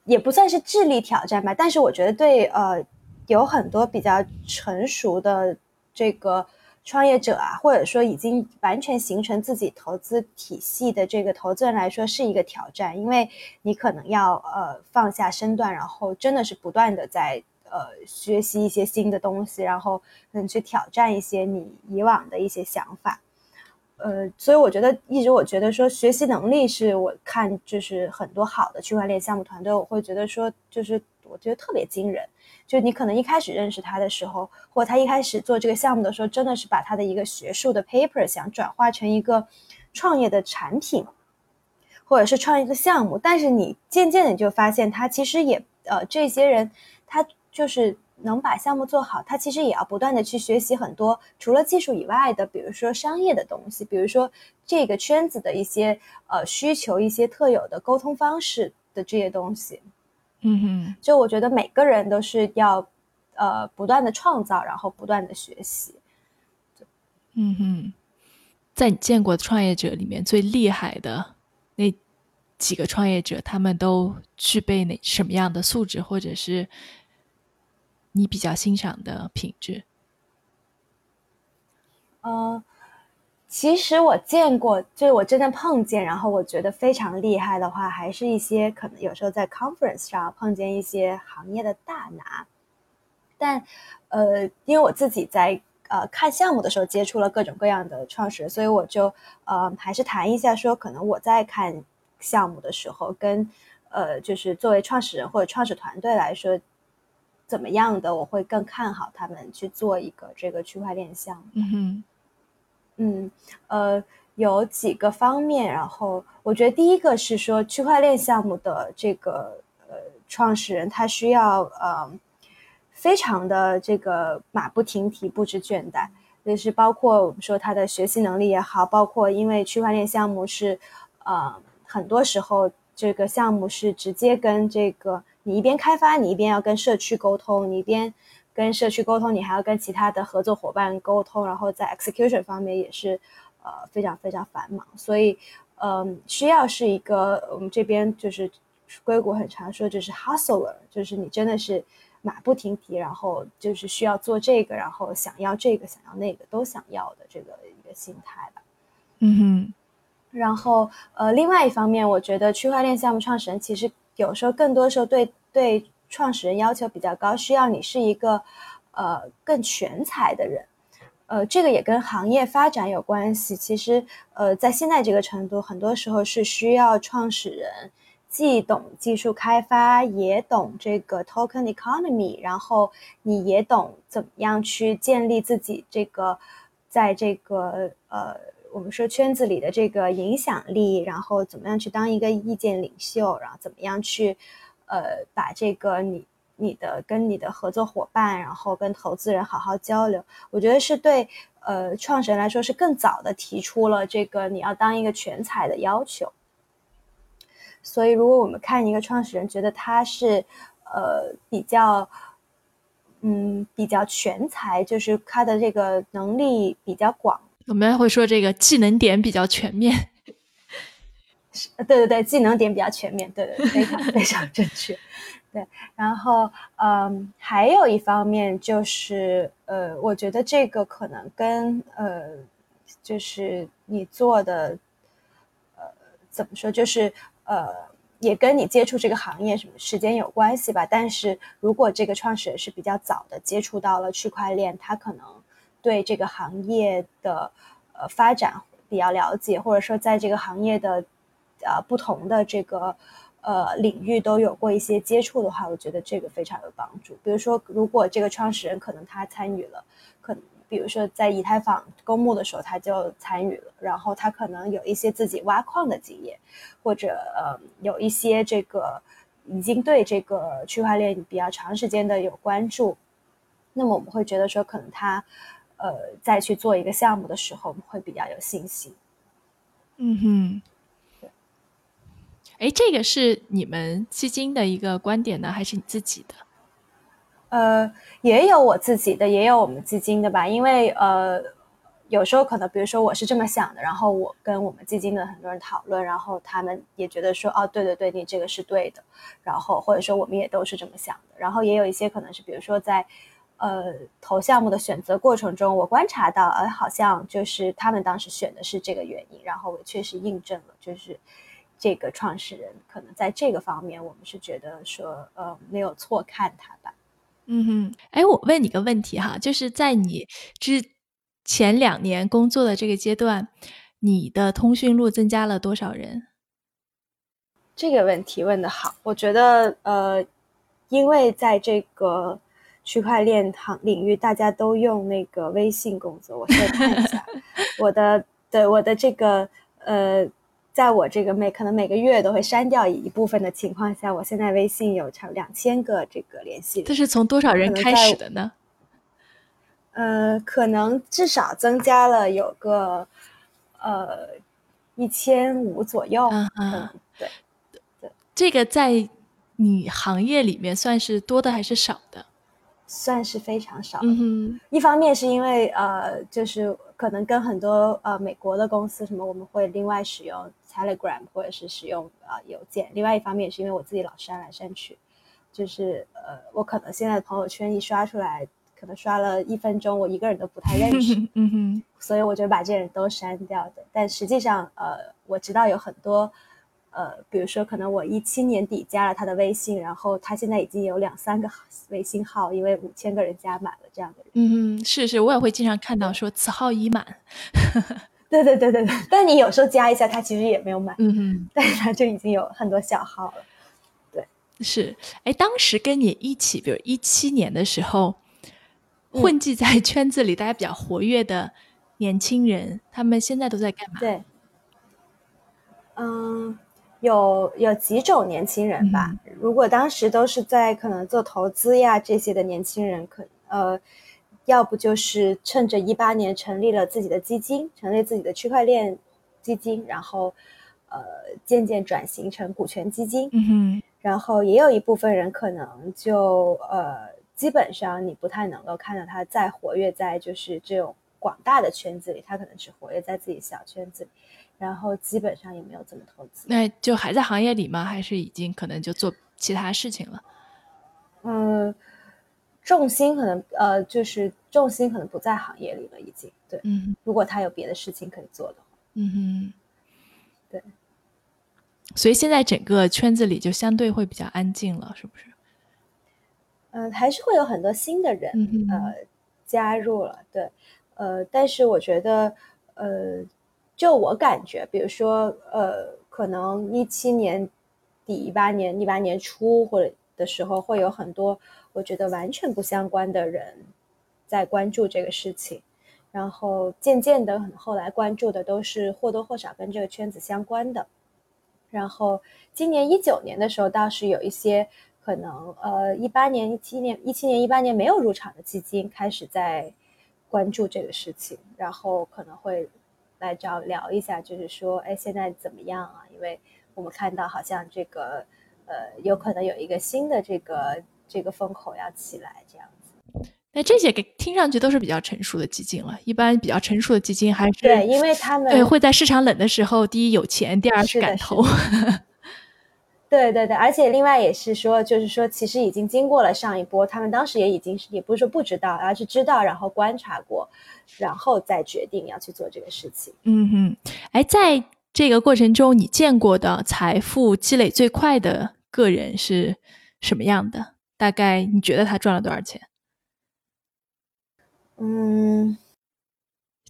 也不算是智力挑战吧，但是我觉得对呃，有很多比较成熟的这个创业者啊，或者说已经完全形成自己投资体系的这个投资人来说，是一个挑战，因为你可能要呃放下身段，然后真的是不断的在呃学习一些新的东西，然后嗯去挑战一些你以往的一些想法。呃，所以我觉得一直我觉得说学习能力是我看就是很多好的区块链项目团队，我会觉得说就是我觉得特别惊人。就你可能一开始认识他的时候，或他一开始做这个项目的时候，真的是把他的一个学术的 paper 想转化成一个创业的产品，或者是创业的项目。但是你渐渐的你就发现，他其实也呃这些人他就是。能把项目做好，他其实也要不断的去学习很多除了技术以外的，比如说商业的东西，比如说这个圈子的一些呃需求、一些特有的沟通方式的这些东西。嗯哼，就我觉得每个人都是要呃不断的创造，然后不断的学习。嗯哼，在你见过的创业者里面最厉害的那几个创业者，他们都具备哪什么样的素质，或者是？你比较欣赏的品质，呃，其实我见过，就是我真的碰见，然后我觉得非常厉害的话，还是一些可能有时候在 conference 上碰见一些行业的大拿。但，呃，因为我自己在呃看项目的时候接触了各种各样的创始人，所以我就呃还是谈一下说，可能我在看项目的时候，跟呃就是作为创始人或者创始团队来说，怎么样的，我会更看好他们去做一个这个区块链项目。嗯。嗯，呃，有几个方面，然后我觉得第一个是说区块链项目的这个呃创始人，他需要呃非常的这个马不停蹄、不知倦怠，就是包括我们说他的学习能力也好，包括因为区块链项目是呃很多时候这个项目是直接跟这个你一边开发，你一边要跟社区沟通，你一边。跟社区沟通，你还要跟其他的合作伙伴沟通，然后在 execution 方面也是，呃，非常非常繁忙，所以，嗯，需要是一个我们这边就是硅谷很常说就是 hustler，就是你真的是马不停蹄，然后就是需要做这个，然后想要这个想要那个都想要的这个一个心态吧。嗯哼，然后呃，另外一方面，我觉得区块链项目创始人其实有时候更多时候对对。创始人要求比较高，需要你是一个，呃，更全才的人，呃，这个也跟行业发展有关系。其实，呃，在现在这个程度，很多时候是需要创始人既懂技术开发，也懂这个 token economy，然后你也懂怎么样去建立自己这个，在这个呃，我们说圈子里的这个影响力，然后怎么样去当一个意见领袖，然后怎么样去。呃，把这个你你的跟你的合作伙伴，然后跟投资人好好交流，我觉得是对呃创始人来说是更早的提出了这个你要当一个全才的要求。所以，如果我们看一个创始人，觉得他是呃比较嗯比较全才，就是他的这个能力比较广，我们会说这个技能点比较全面。对对对，技能点比较全面，对对，非常 非常正确。对，然后嗯，还有一方面就是，呃，我觉得这个可能跟呃，就是你做的，呃，怎么说，就是呃，也跟你接触这个行业什么时间有关系吧。但是如果这个创始人是比较早的接触到了区块链，他可能对这个行业的呃发展比较了解，或者说在这个行业的。呃，不同的这个呃领域都有过一些接触的话，我觉得这个非常有帮助。比如说，如果这个创始人可能他参与了，可比如说在以太坊公募的时候他就参与了，然后他可能有一些自己挖矿的经验，或者呃有一些这个已经对这个区块链比较长时间的有关注，那么我们会觉得说，可能他呃再去做一个项目的时候会比较有信心。嗯哼。哎，这个是你们基金的一个观点呢，还是你自己的？呃，也有我自己的，也有我们基金的吧。因为呃，有时候可能，比如说我是这么想的，然后我跟我们基金的很多人讨论，然后他们也觉得说，哦，对对对，你这个是对的。然后或者说我们也都是这么想的。然后也有一些可能是，比如说在呃投项目的选择过程中，我观察到，哎，好像就是他们当时选的是这个原因，然后我确实印证了，就是。这个创始人可能在这个方面，我们是觉得说，呃，没有错看他吧。嗯哼，哎，我问你个问题哈，就是在你之前两年工作的这个阶段，你的通讯录增加了多少人？这个问题问的好，我觉得，呃，因为在这个区块链行领域，大家都用那个微信工作。我现在看一下 我的，对我的这个，呃。在我这个每可能每个月都会删掉一部分的情况下，我现在微信有差两千个这个联系。这是从多少人开始的呢？呃，可能至少增加了有个呃一千五左右。嗯嗯，对对，这个在你行业里面算是多的还是少的？算是非常少。嗯，一方面是因为呃，就是可能跟很多呃美国的公司什么，我们会另外使用 Telegram 或者是使用啊邮件。另外一方面也是因为我自己老删来删去，就是呃，我可能现在朋友圈一刷出来，可能刷了一分钟，我一个人都不太认识，嗯哼，所以我就把这些人都删掉的。但实际上，呃，我知道有很多，呃，比如说可能我一七年底加了他的微信，然后他现在已经有两三个微信号，因为五千个人加满了这样的人。嗯哼，是是，我也会经常看到说此号已满。对对对对对，但你有时候加一下，他其实也没有买，嗯嗯，但是他就已经有很多小号了。对是，哎，当时跟你一起，比如一七年的时候，混迹在圈子里，大家比较活跃的年轻人，他们现在都在干嘛？对，嗯，有有几种年轻人吧。如果当时都是在可能做投资呀这些的年轻人，可呃，要不就是趁着一八年成立了自己的基金，成立自己的区块链基金，然后呃，渐渐转型成股权基金。嗯哼。然后也有一部分人可能就呃，基本上你不太能够看到他再活跃在就是这种广大的圈子里，他可能只活跃在自己小圈子里，然后基本上也没有怎么投资。那就还在行业里吗？还是已经可能就做其他事情了？嗯，重心可能呃，就是重心可能不在行业里了，已经对。嗯，如果他有别的事情可以做的话，嗯哼，对。所以现在整个圈子里就相对会比较安静了，是不是？嗯，还是会有很多新的人呃加入了，对，呃，但是我觉得呃，就我感觉，比如说呃，可能一七年底、一八年、一八年初或者的时候，会有很多我觉得完全不相关的人在关注这个事情，然后渐渐的，后来关注的都是或多或少跟这个圈子相关的。然后今年一九年的时候，倒是有一些可能，呃，一八年、一七年、一七年、一八年没有入场的基金开始在关注这个事情，然后可能会来找聊一下，就是说，哎，现在怎么样啊？因为我们看到好像这个，呃，有可能有一个新的这个这个风口要起来，这样子。那这些给听上去都是比较成熟的基金了。一般比较成熟的基金还是对，因为他们对会在市场冷的时候，第一有钱，第二是敢投。对对 对，而且另外也是说，就是说，其实已经经过了上一波，他们当时也已经是也不是说不知道，而是知道，然后观察过，然后再决定要去做这个事情。嗯哼，哎，在这个过程中，你见过的财富积累最快的个人是什么样的？大概你觉得他赚了多少钱？嗯，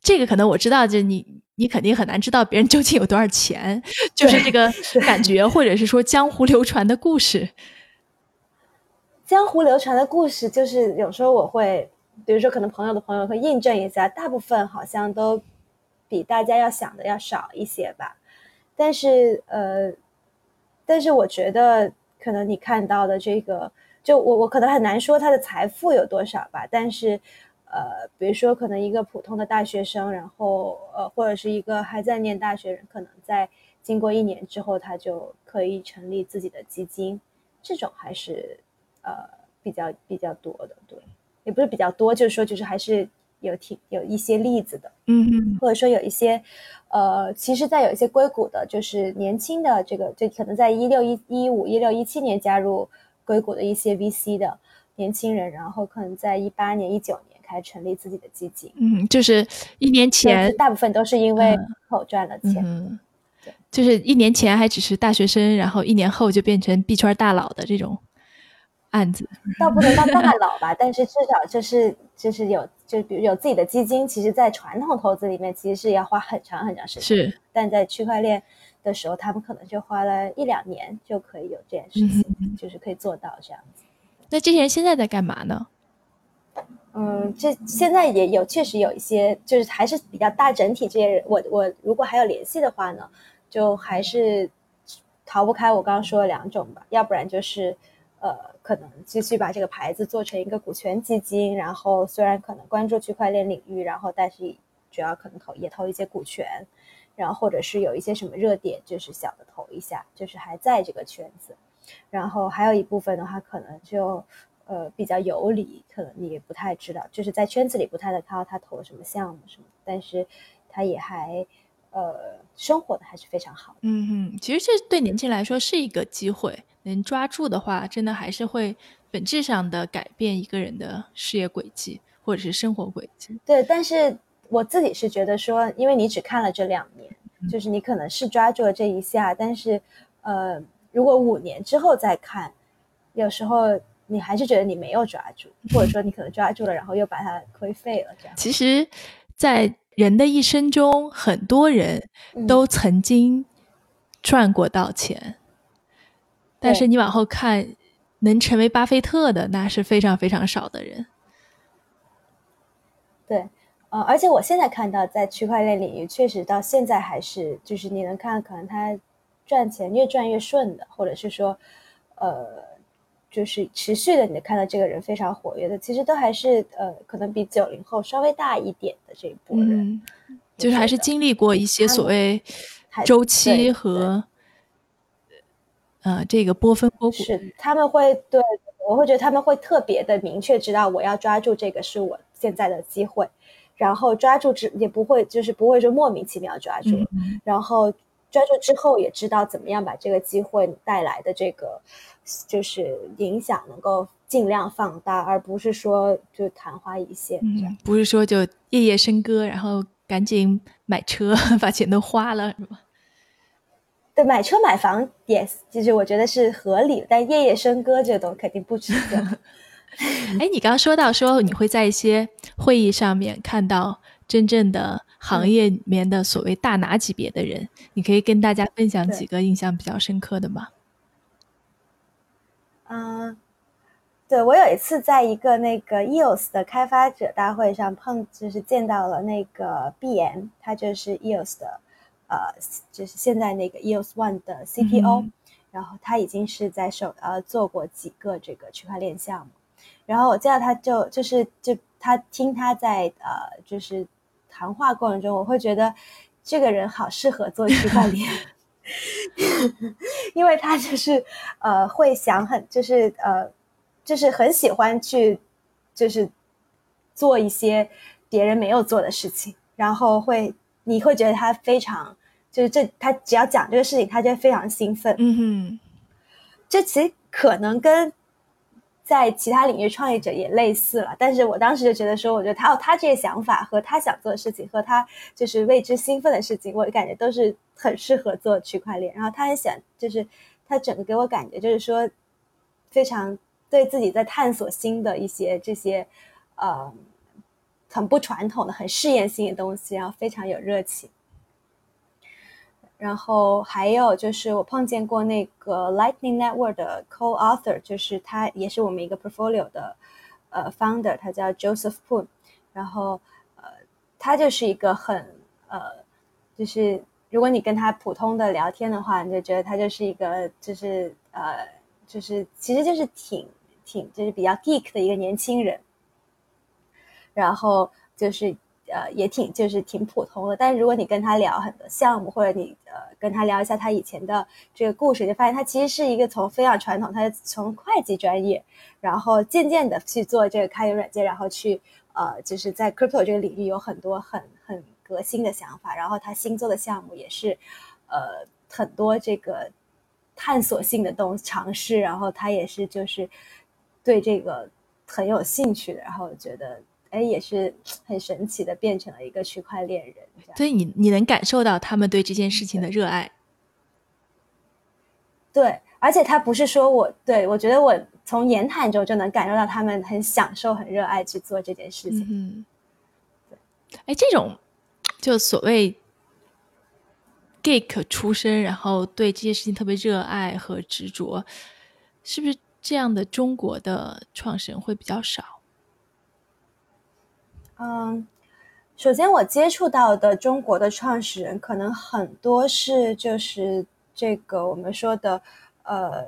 这个可能我知道，就你，你肯定很难知道别人究竟有多少钱，就是这个感觉，或者是说江湖流传的故事。江湖流传的故事，就是有时候我会，比如说可能朋友的朋友会印证一下，大部分好像都比大家要想的要少一些吧。但是，呃，但是我觉得可能你看到的这个，就我我可能很难说他的财富有多少吧，但是。呃，比如说，可能一个普通的大学生，然后呃，或者是一个还在念大学人，可能在经过一年之后，他就可以成立自己的基金，这种还是呃比较比较多的，对，也不是比较多，就是说，就是还是有挺有一些例子的，嗯，或者说有一些呃，其实，在有一些硅谷的，就是年轻的这个，就可能在一六一一五一六一七年加入硅谷的一些 VC 的年轻人，然后可能在一八年一九年。开始成立自己的基金，嗯，就是一年前，大部分都是因为后赚了钱，嗯，对，就是一年前还只是大学生，然后一年后就变成币圈大佬的这种案子，倒不能当大佬吧，但是至少就是就是有就比如有自己的基金，其实，在传统投资里面，其实是要花很长很长时间，是，但在区块链的时候，他们可能就花了一两年就可以有这件事情，就是可以做到这样子。那这些人现在在干嘛呢？嗯，这现在也有，确实有一些，就是还是比较大整体这些人。我我如果还有联系的话呢，就还是逃不开我刚刚说的两种吧。要不然就是，呃，可能继续把这个牌子做成一个股权基金，然后虽然可能关注区块链领域，然后但是主要可能投也投一些股权，然后或者是有一些什么热点，就是小的投一下，就是还在这个圈子。然后还有一部分的话，可能就。呃，比较有理，可能你也不太知道，就是在圈子里不太的看到他投什么项目什么，但是他也还呃生活的还是非常好。嗯嗯，其实这对年轻人来说是一个机会，能抓住的话，真的还是会本质上的改变一个人的事业轨迹或者是生活轨迹。对，但是我自己是觉得说，因为你只看了这两年，就是你可能是抓住了这一下，但是呃，如果五年之后再看，有时候你还是觉得你没有抓住，或者说你可能抓住了，然后又把它亏废了。这样，其实，在人的一生中，很多人都曾经赚过到钱，但是你往后看，能成为巴菲特的那是非常非常少的人。对，呃，而且我现在看到，在区块链领域，确实到现在还是，就是你能看，可能他赚钱越赚越顺的，或者是说，呃。就是持续的，你看到这个人非常活跃的，其实都还是呃，可能比九零后稍微大一点的这一波人，就是还是经历过一些所谓周期和呃这个波峰波谷。是他们会对我会觉得他们会特别的明确知道我要抓住这个是我现在的机会，然后抓住之也不会就是不会说莫名其妙抓住，然后抓住之后也知道怎么样把这个机会带来的这个。就是影响能够尽量放大，而不是说就昙花一现。嗯，不是说就夜夜笙歌，然后赶紧买车，把钱都花了，是吗？对，买车买房，yes，其实我觉得是合理，但夜夜笙歌这种肯定不值得。哎，你刚刚说到说你会在一些会议上面看到真正的行业里面的所谓大拿级别的人，你可以跟大家分享几个印象比较深刻的吗？嗯，对我有一次在一个那个 EOS 的开发者大会上碰，就是见到了那个 BM，他就是 EOS 的，呃，就是现在那个 EOS One 的 CTO，然后他已经是在手呃做过几个这个区块链项目，然后我见到他就就是就他听他在呃就是谈话过程中，我会觉得这个人好适合做区块链。因为他就是呃会想很就是呃就是很喜欢去就是做一些别人没有做的事情，然后会你会觉得他非常就是这他只要讲这个事情，他就会非常兴奋。嗯哼，这其实可能跟。在其他领域创业者也类似了，但是我当时就觉得说，我觉得他有他这些想法和他想做的事情，和他就是为之兴奋的事情，我感觉都是很适合做区块链。然后他很想，就是他整个给我感觉就是说，非常对自己在探索新的一些这些，呃，很不传统的、很试验性的东西，然后非常有热情。然后还有就是我碰见过那个 Lightning Network 的 co-author，就是他也是我们一个 portfolio 的呃 founder，他叫 Joseph Poon。然后呃，他就是一个很呃，就是如果你跟他普通的聊天的话，你就觉得他就是一个就是呃，就是其实就是挺挺就是比较 geek 的一个年轻人。然后就是。呃，也挺就是挺普通的，但是如果你跟他聊很多项目，或者你呃跟他聊一下他以前的这个故事，就发现他其实是一个从非常传统，他从会计专业，然后渐渐的去做这个开源软件，然后去呃就是在 crypto 这个领域有很多很很革新的想法，然后他新做的项目也是呃很多这个探索性的东尝试，然后他也是就是对这个很有兴趣的，然后觉得。哎，也是很神奇的，变成了一个区块链人。所以你你能感受到他们对这件事情的热爱。对，而且他不是说我对我觉得我从言谈中就能感受到他们很享受、很热爱去做这件事情。嗯，对。哎，这种就所谓 geek 出身，然后对这些事情特别热爱和执着，是不是这样的中国的创始人会比较少？嗯，首先我接触到的中国的创始人，可能很多是就是这个我们说的，呃，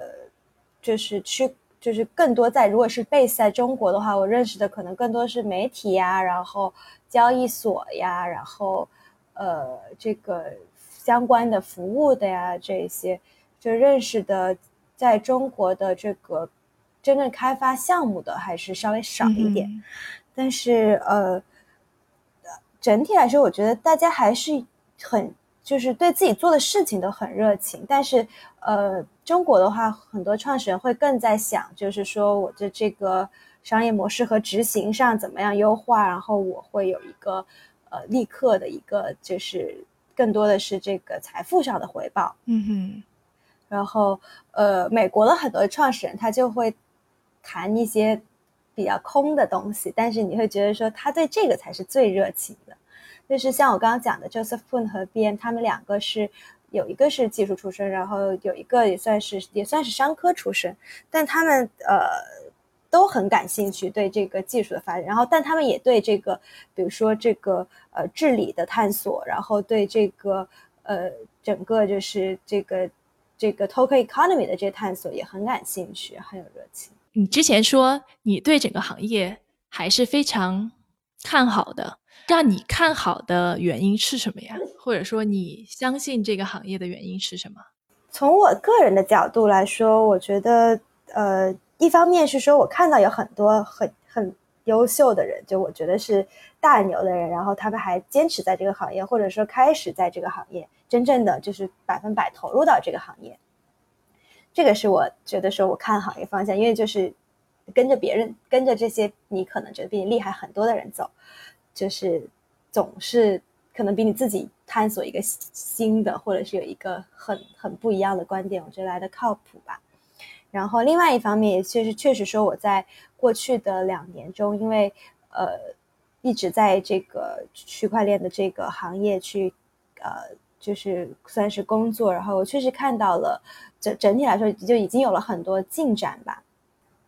就是去就是更多在如果是 base 在中国的话，我认识的可能更多是媒体呀，然后交易所呀，然后呃这个相关的服务的呀这些，就认识的在中国的这个真正开发项目的还是稍微少一点。但是呃，整体来说，我觉得大家还是很就是对自己做的事情都很热情，但是呃，中国的话，很多创始人会更在想，就是说我的这个商业模式和执行上怎么样优化，然后我会有一个呃立刻的一个就是更多的是这个财富上的回报。嗯哼，然后呃，美国的很多创始人他就会谈一些比较空的东西，但是你会觉得说他对这个才是最热情的。就是像我刚刚讲的，Joseph Poon 和 B.M，他们两个是有一个是技术出身，然后有一个也算是也算是商科出身，但他们呃都很感兴趣对这个技术的发展，然后但他们也对这个比如说这个呃治理的探索，然后对这个呃整个就是这个这个 token economy 的这些探索也很感兴趣，很有热情。你之前说你对整个行业还是非常看好的。让你看好的原因是什么呀？或者说你相信这个行业的原因是什么？从我个人的角度来说，我觉得，呃，一方面是说我看到有很多很很优秀的人，就我觉得是大牛的人，然后他们还坚持在这个行业，或者说开始在这个行业真正的就是百分百投入到这个行业。这个是我觉得说我看好一个方向，因为就是跟着别人，跟着这些你可能觉得比你厉害很多的人走。就是总是可能比你自己探索一个新的，或者是有一个很很不一样的观点，我觉得来的靠谱吧。然后另外一方面，也确实确实说我在过去的两年中，因为呃一直在这个区块链的这个行业去呃就是算是工作，然后我确实看到了整整体来说就已经有了很多进展吧，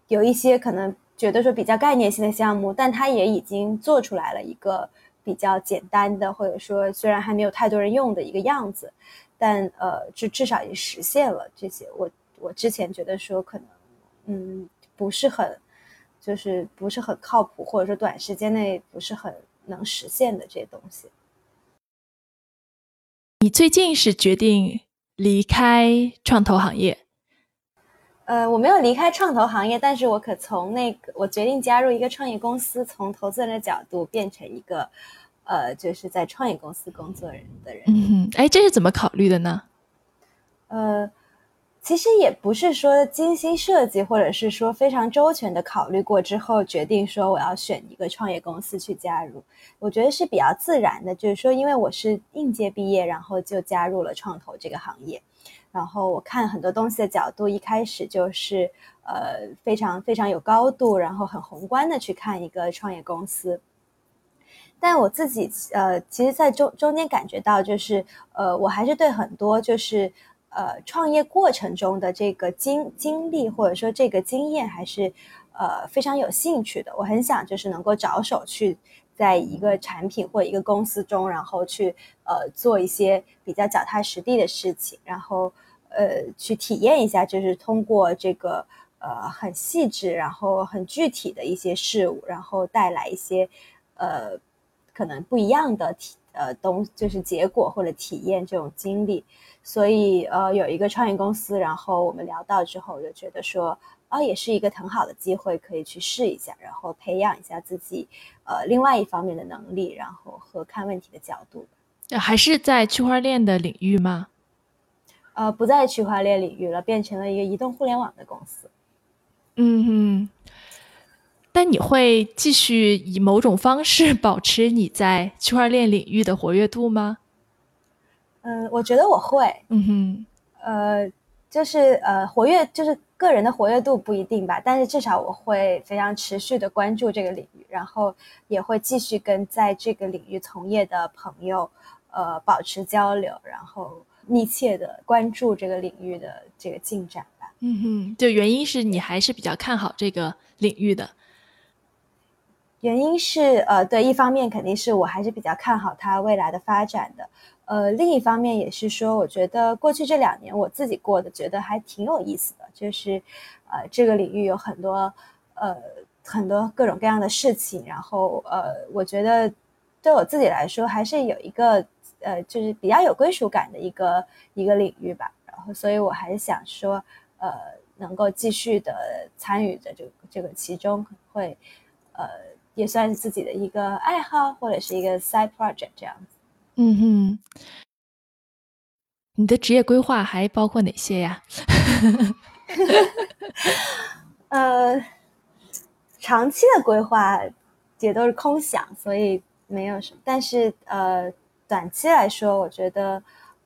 有一些可能。觉得说比较概念性的项目，但它也已经做出来了一个比较简单的，或者说虽然还没有太多人用的一个样子，但呃，至至少也实现了这些。我我之前觉得说可能嗯不是很，就是不是很靠谱，或者说短时间内不是很能实现的这些东西。你最近是决定离开创投行业？呃，我没有离开创投行业，但是我可从那个我决定加入一个创业公司，从投资人的角度变成一个，呃，就是在创业公司工作人的人。嗯，哎，这是怎么考虑的呢？呃，其实也不是说精心设计，或者是说非常周全的考虑过之后决定说我要选一个创业公司去加入。我觉得是比较自然的，就是说因为我是应届毕业，然后就加入了创投这个行业。然后我看很多东西的角度，一开始就是呃非常非常有高度，然后很宏观的去看一个创业公司。但我自己呃，其实，在中中间感觉到，就是呃，我还是对很多就是呃创业过程中的这个经经历或者说这个经验，还是呃非常有兴趣的。我很想就是能够着手去。在一个产品或一个公司中，然后去呃做一些比较脚踏实地的事情，然后呃去体验一下，就是通过这个呃很细致，然后很具体的一些事物，然后带来一些呃可能不一样的体呃东，就是结果或者体验这种经历。所以呃有一个创业公司，然后我们聊到之后，我就觉得说。啊，也是一个很好的机会，可以去试一下，然后培养一下自己，呃，另外一方面的能力，然后和看问题的角度。还是在区块链的领域吗？呃，不在区块链领域了，变成了一个移动互联网的公司。嗯哼。但你会继续以某种方式保持你在区块链领域的活跃度吗？嗯，我觉得我会。嗯哼。呃，就是呃，活跃就是。个人的活跃度不一定吧，但是至少我会非常持续的关注这个领域，然后也会继续跟在这个领域从业的朋友，呃，保持交流，然后密切的关注这个领域的这个进展吧。嗯哼，就原因是你还是比较看好这个领域的。原因是，呃，对，一方面肯定是我还是比较看好它未来的发展的。呃，另一方面也是说，我觉得过去这两年我自己过的觉得还挺有意思的，就是，呃，这个领域有很多，呃，很多各种各样的事情，然后，呃，我觉得对我自己来说还是有一个，呃，就是比较有归属感的一个一个领域吧。然后，所以我还是想说，呃，能够继续的参与的这个这个其中，可能会，呃，也算是自己的一个爱好或者是一个 side project 这样子。嗯哼。你的职业规划还包括哪些呀？呃，长期的规划也都是空想，所以没有什么。但是呃，短期来说，我觉得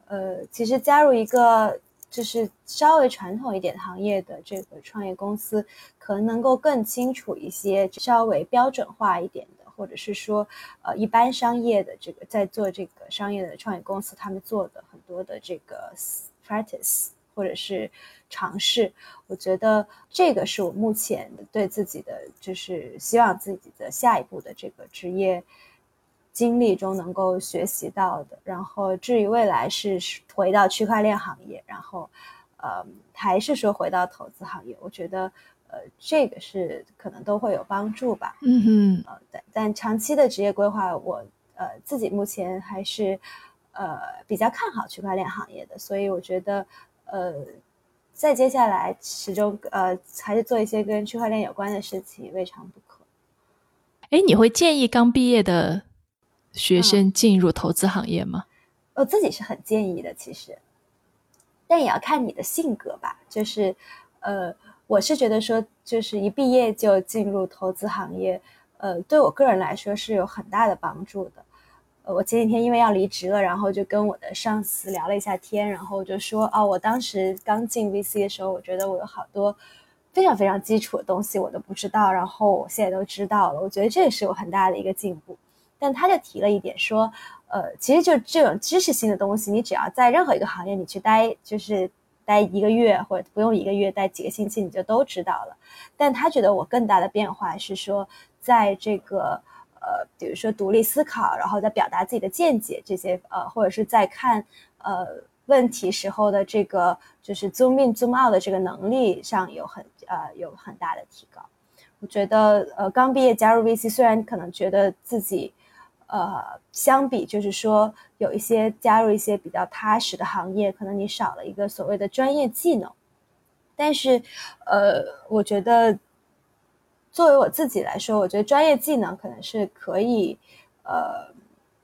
呃，其实加入一个就是稍微传统一点行业的这个创业公司，可能能够更清楚一些，稍微标准化一点的，或者是说呃，一般商业的这个在做这个商业的创业公司，他们做的很多的这个 practice。或者是尝试，我觉得这个是我目前对自己的，就是希望自己的下一步的这个职业经历中能够学习到的。然后至于未来是回到区块链行业，然后呃还是说回到投资行业，我觉得呃这个是可能都会有帮助吧。嗯哼，呃但但长期的职业规划，我呃自己目前还是呃比较看好区块链行业的，所以我觉得。呃，再接下来始终呃，还是做一些跟区块链有关的事情，未尝不可。哎，你会建议刚毕业的学生进入投资行业吗？我自己是很建议的，其实，但也要看你的性格吧。就是呃，我是觉得说，就是一毕业就进入投资行业，呃，对我个人来说是有很大的帮助的。我前几天因为要离职了，然后就跟我的上司聊了一下天，然后就说哦，我当时刚进 VC 的时候，我觉得我有好多非常非常基础的东西我都不知道，然后我现在都知道了。我觉得这也是有很大的一个进步。但他就提了一点说，呃，其实就这种知识性的东西，你只要在任何一个行业你去待，就是待一个月或者不用一个月，待几个星期你就都知道了。但他觉得我更大的变化是说，在这个。呃，比如说独立思考，然后再表达自己的见解，这些呃，或者是在看呃问题时候的这个就是 zoom in zoom out 的这个能力上有很呃有很大的提高。我觉得呃刚毕业加入 VC，虽然可能觉得自己呃相比就是说有一些加入一些比较踏实的行业，可能你少了一个所谓的专业技能，但是呃我觉得。作为我自己来说，我觉得专业技能可能是可以，呃，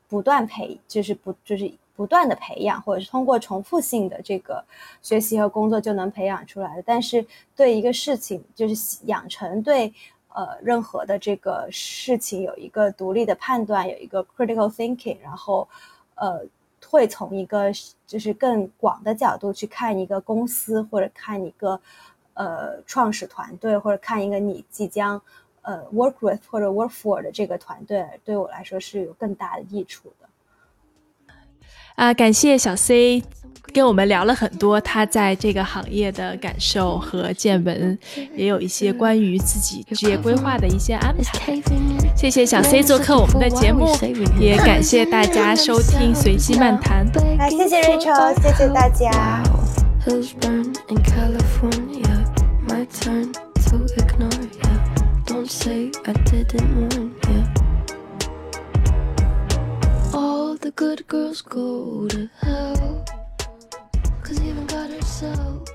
不断培，就是不就是不断的培养，或者是通过重复性的这个学习和工作就能培养出来的。但是对一个事情，就是养成对呃任何的这个事情有一个独立的判断，有一个 critical thinking，然后呃会从一个就是更广的角度去看一个公司或者看一个。呃，创始团队或者看一个你即将呃 work with 或者 work for 的这个团队，对我来说是有更大的益处的。啊，感谢小 C 跟我们聊了很多他在这个行业的感受和见闻，也有一些关于自己职业规划的一些安排。谢谢小 C 做客我们的节目，也感谢大家收听随机漫谈。啊，谢谢 Rachel，谢谢大家。my turn to ignore you. Don't say I didn't warn you. The good girls go to hell. Cause even God herself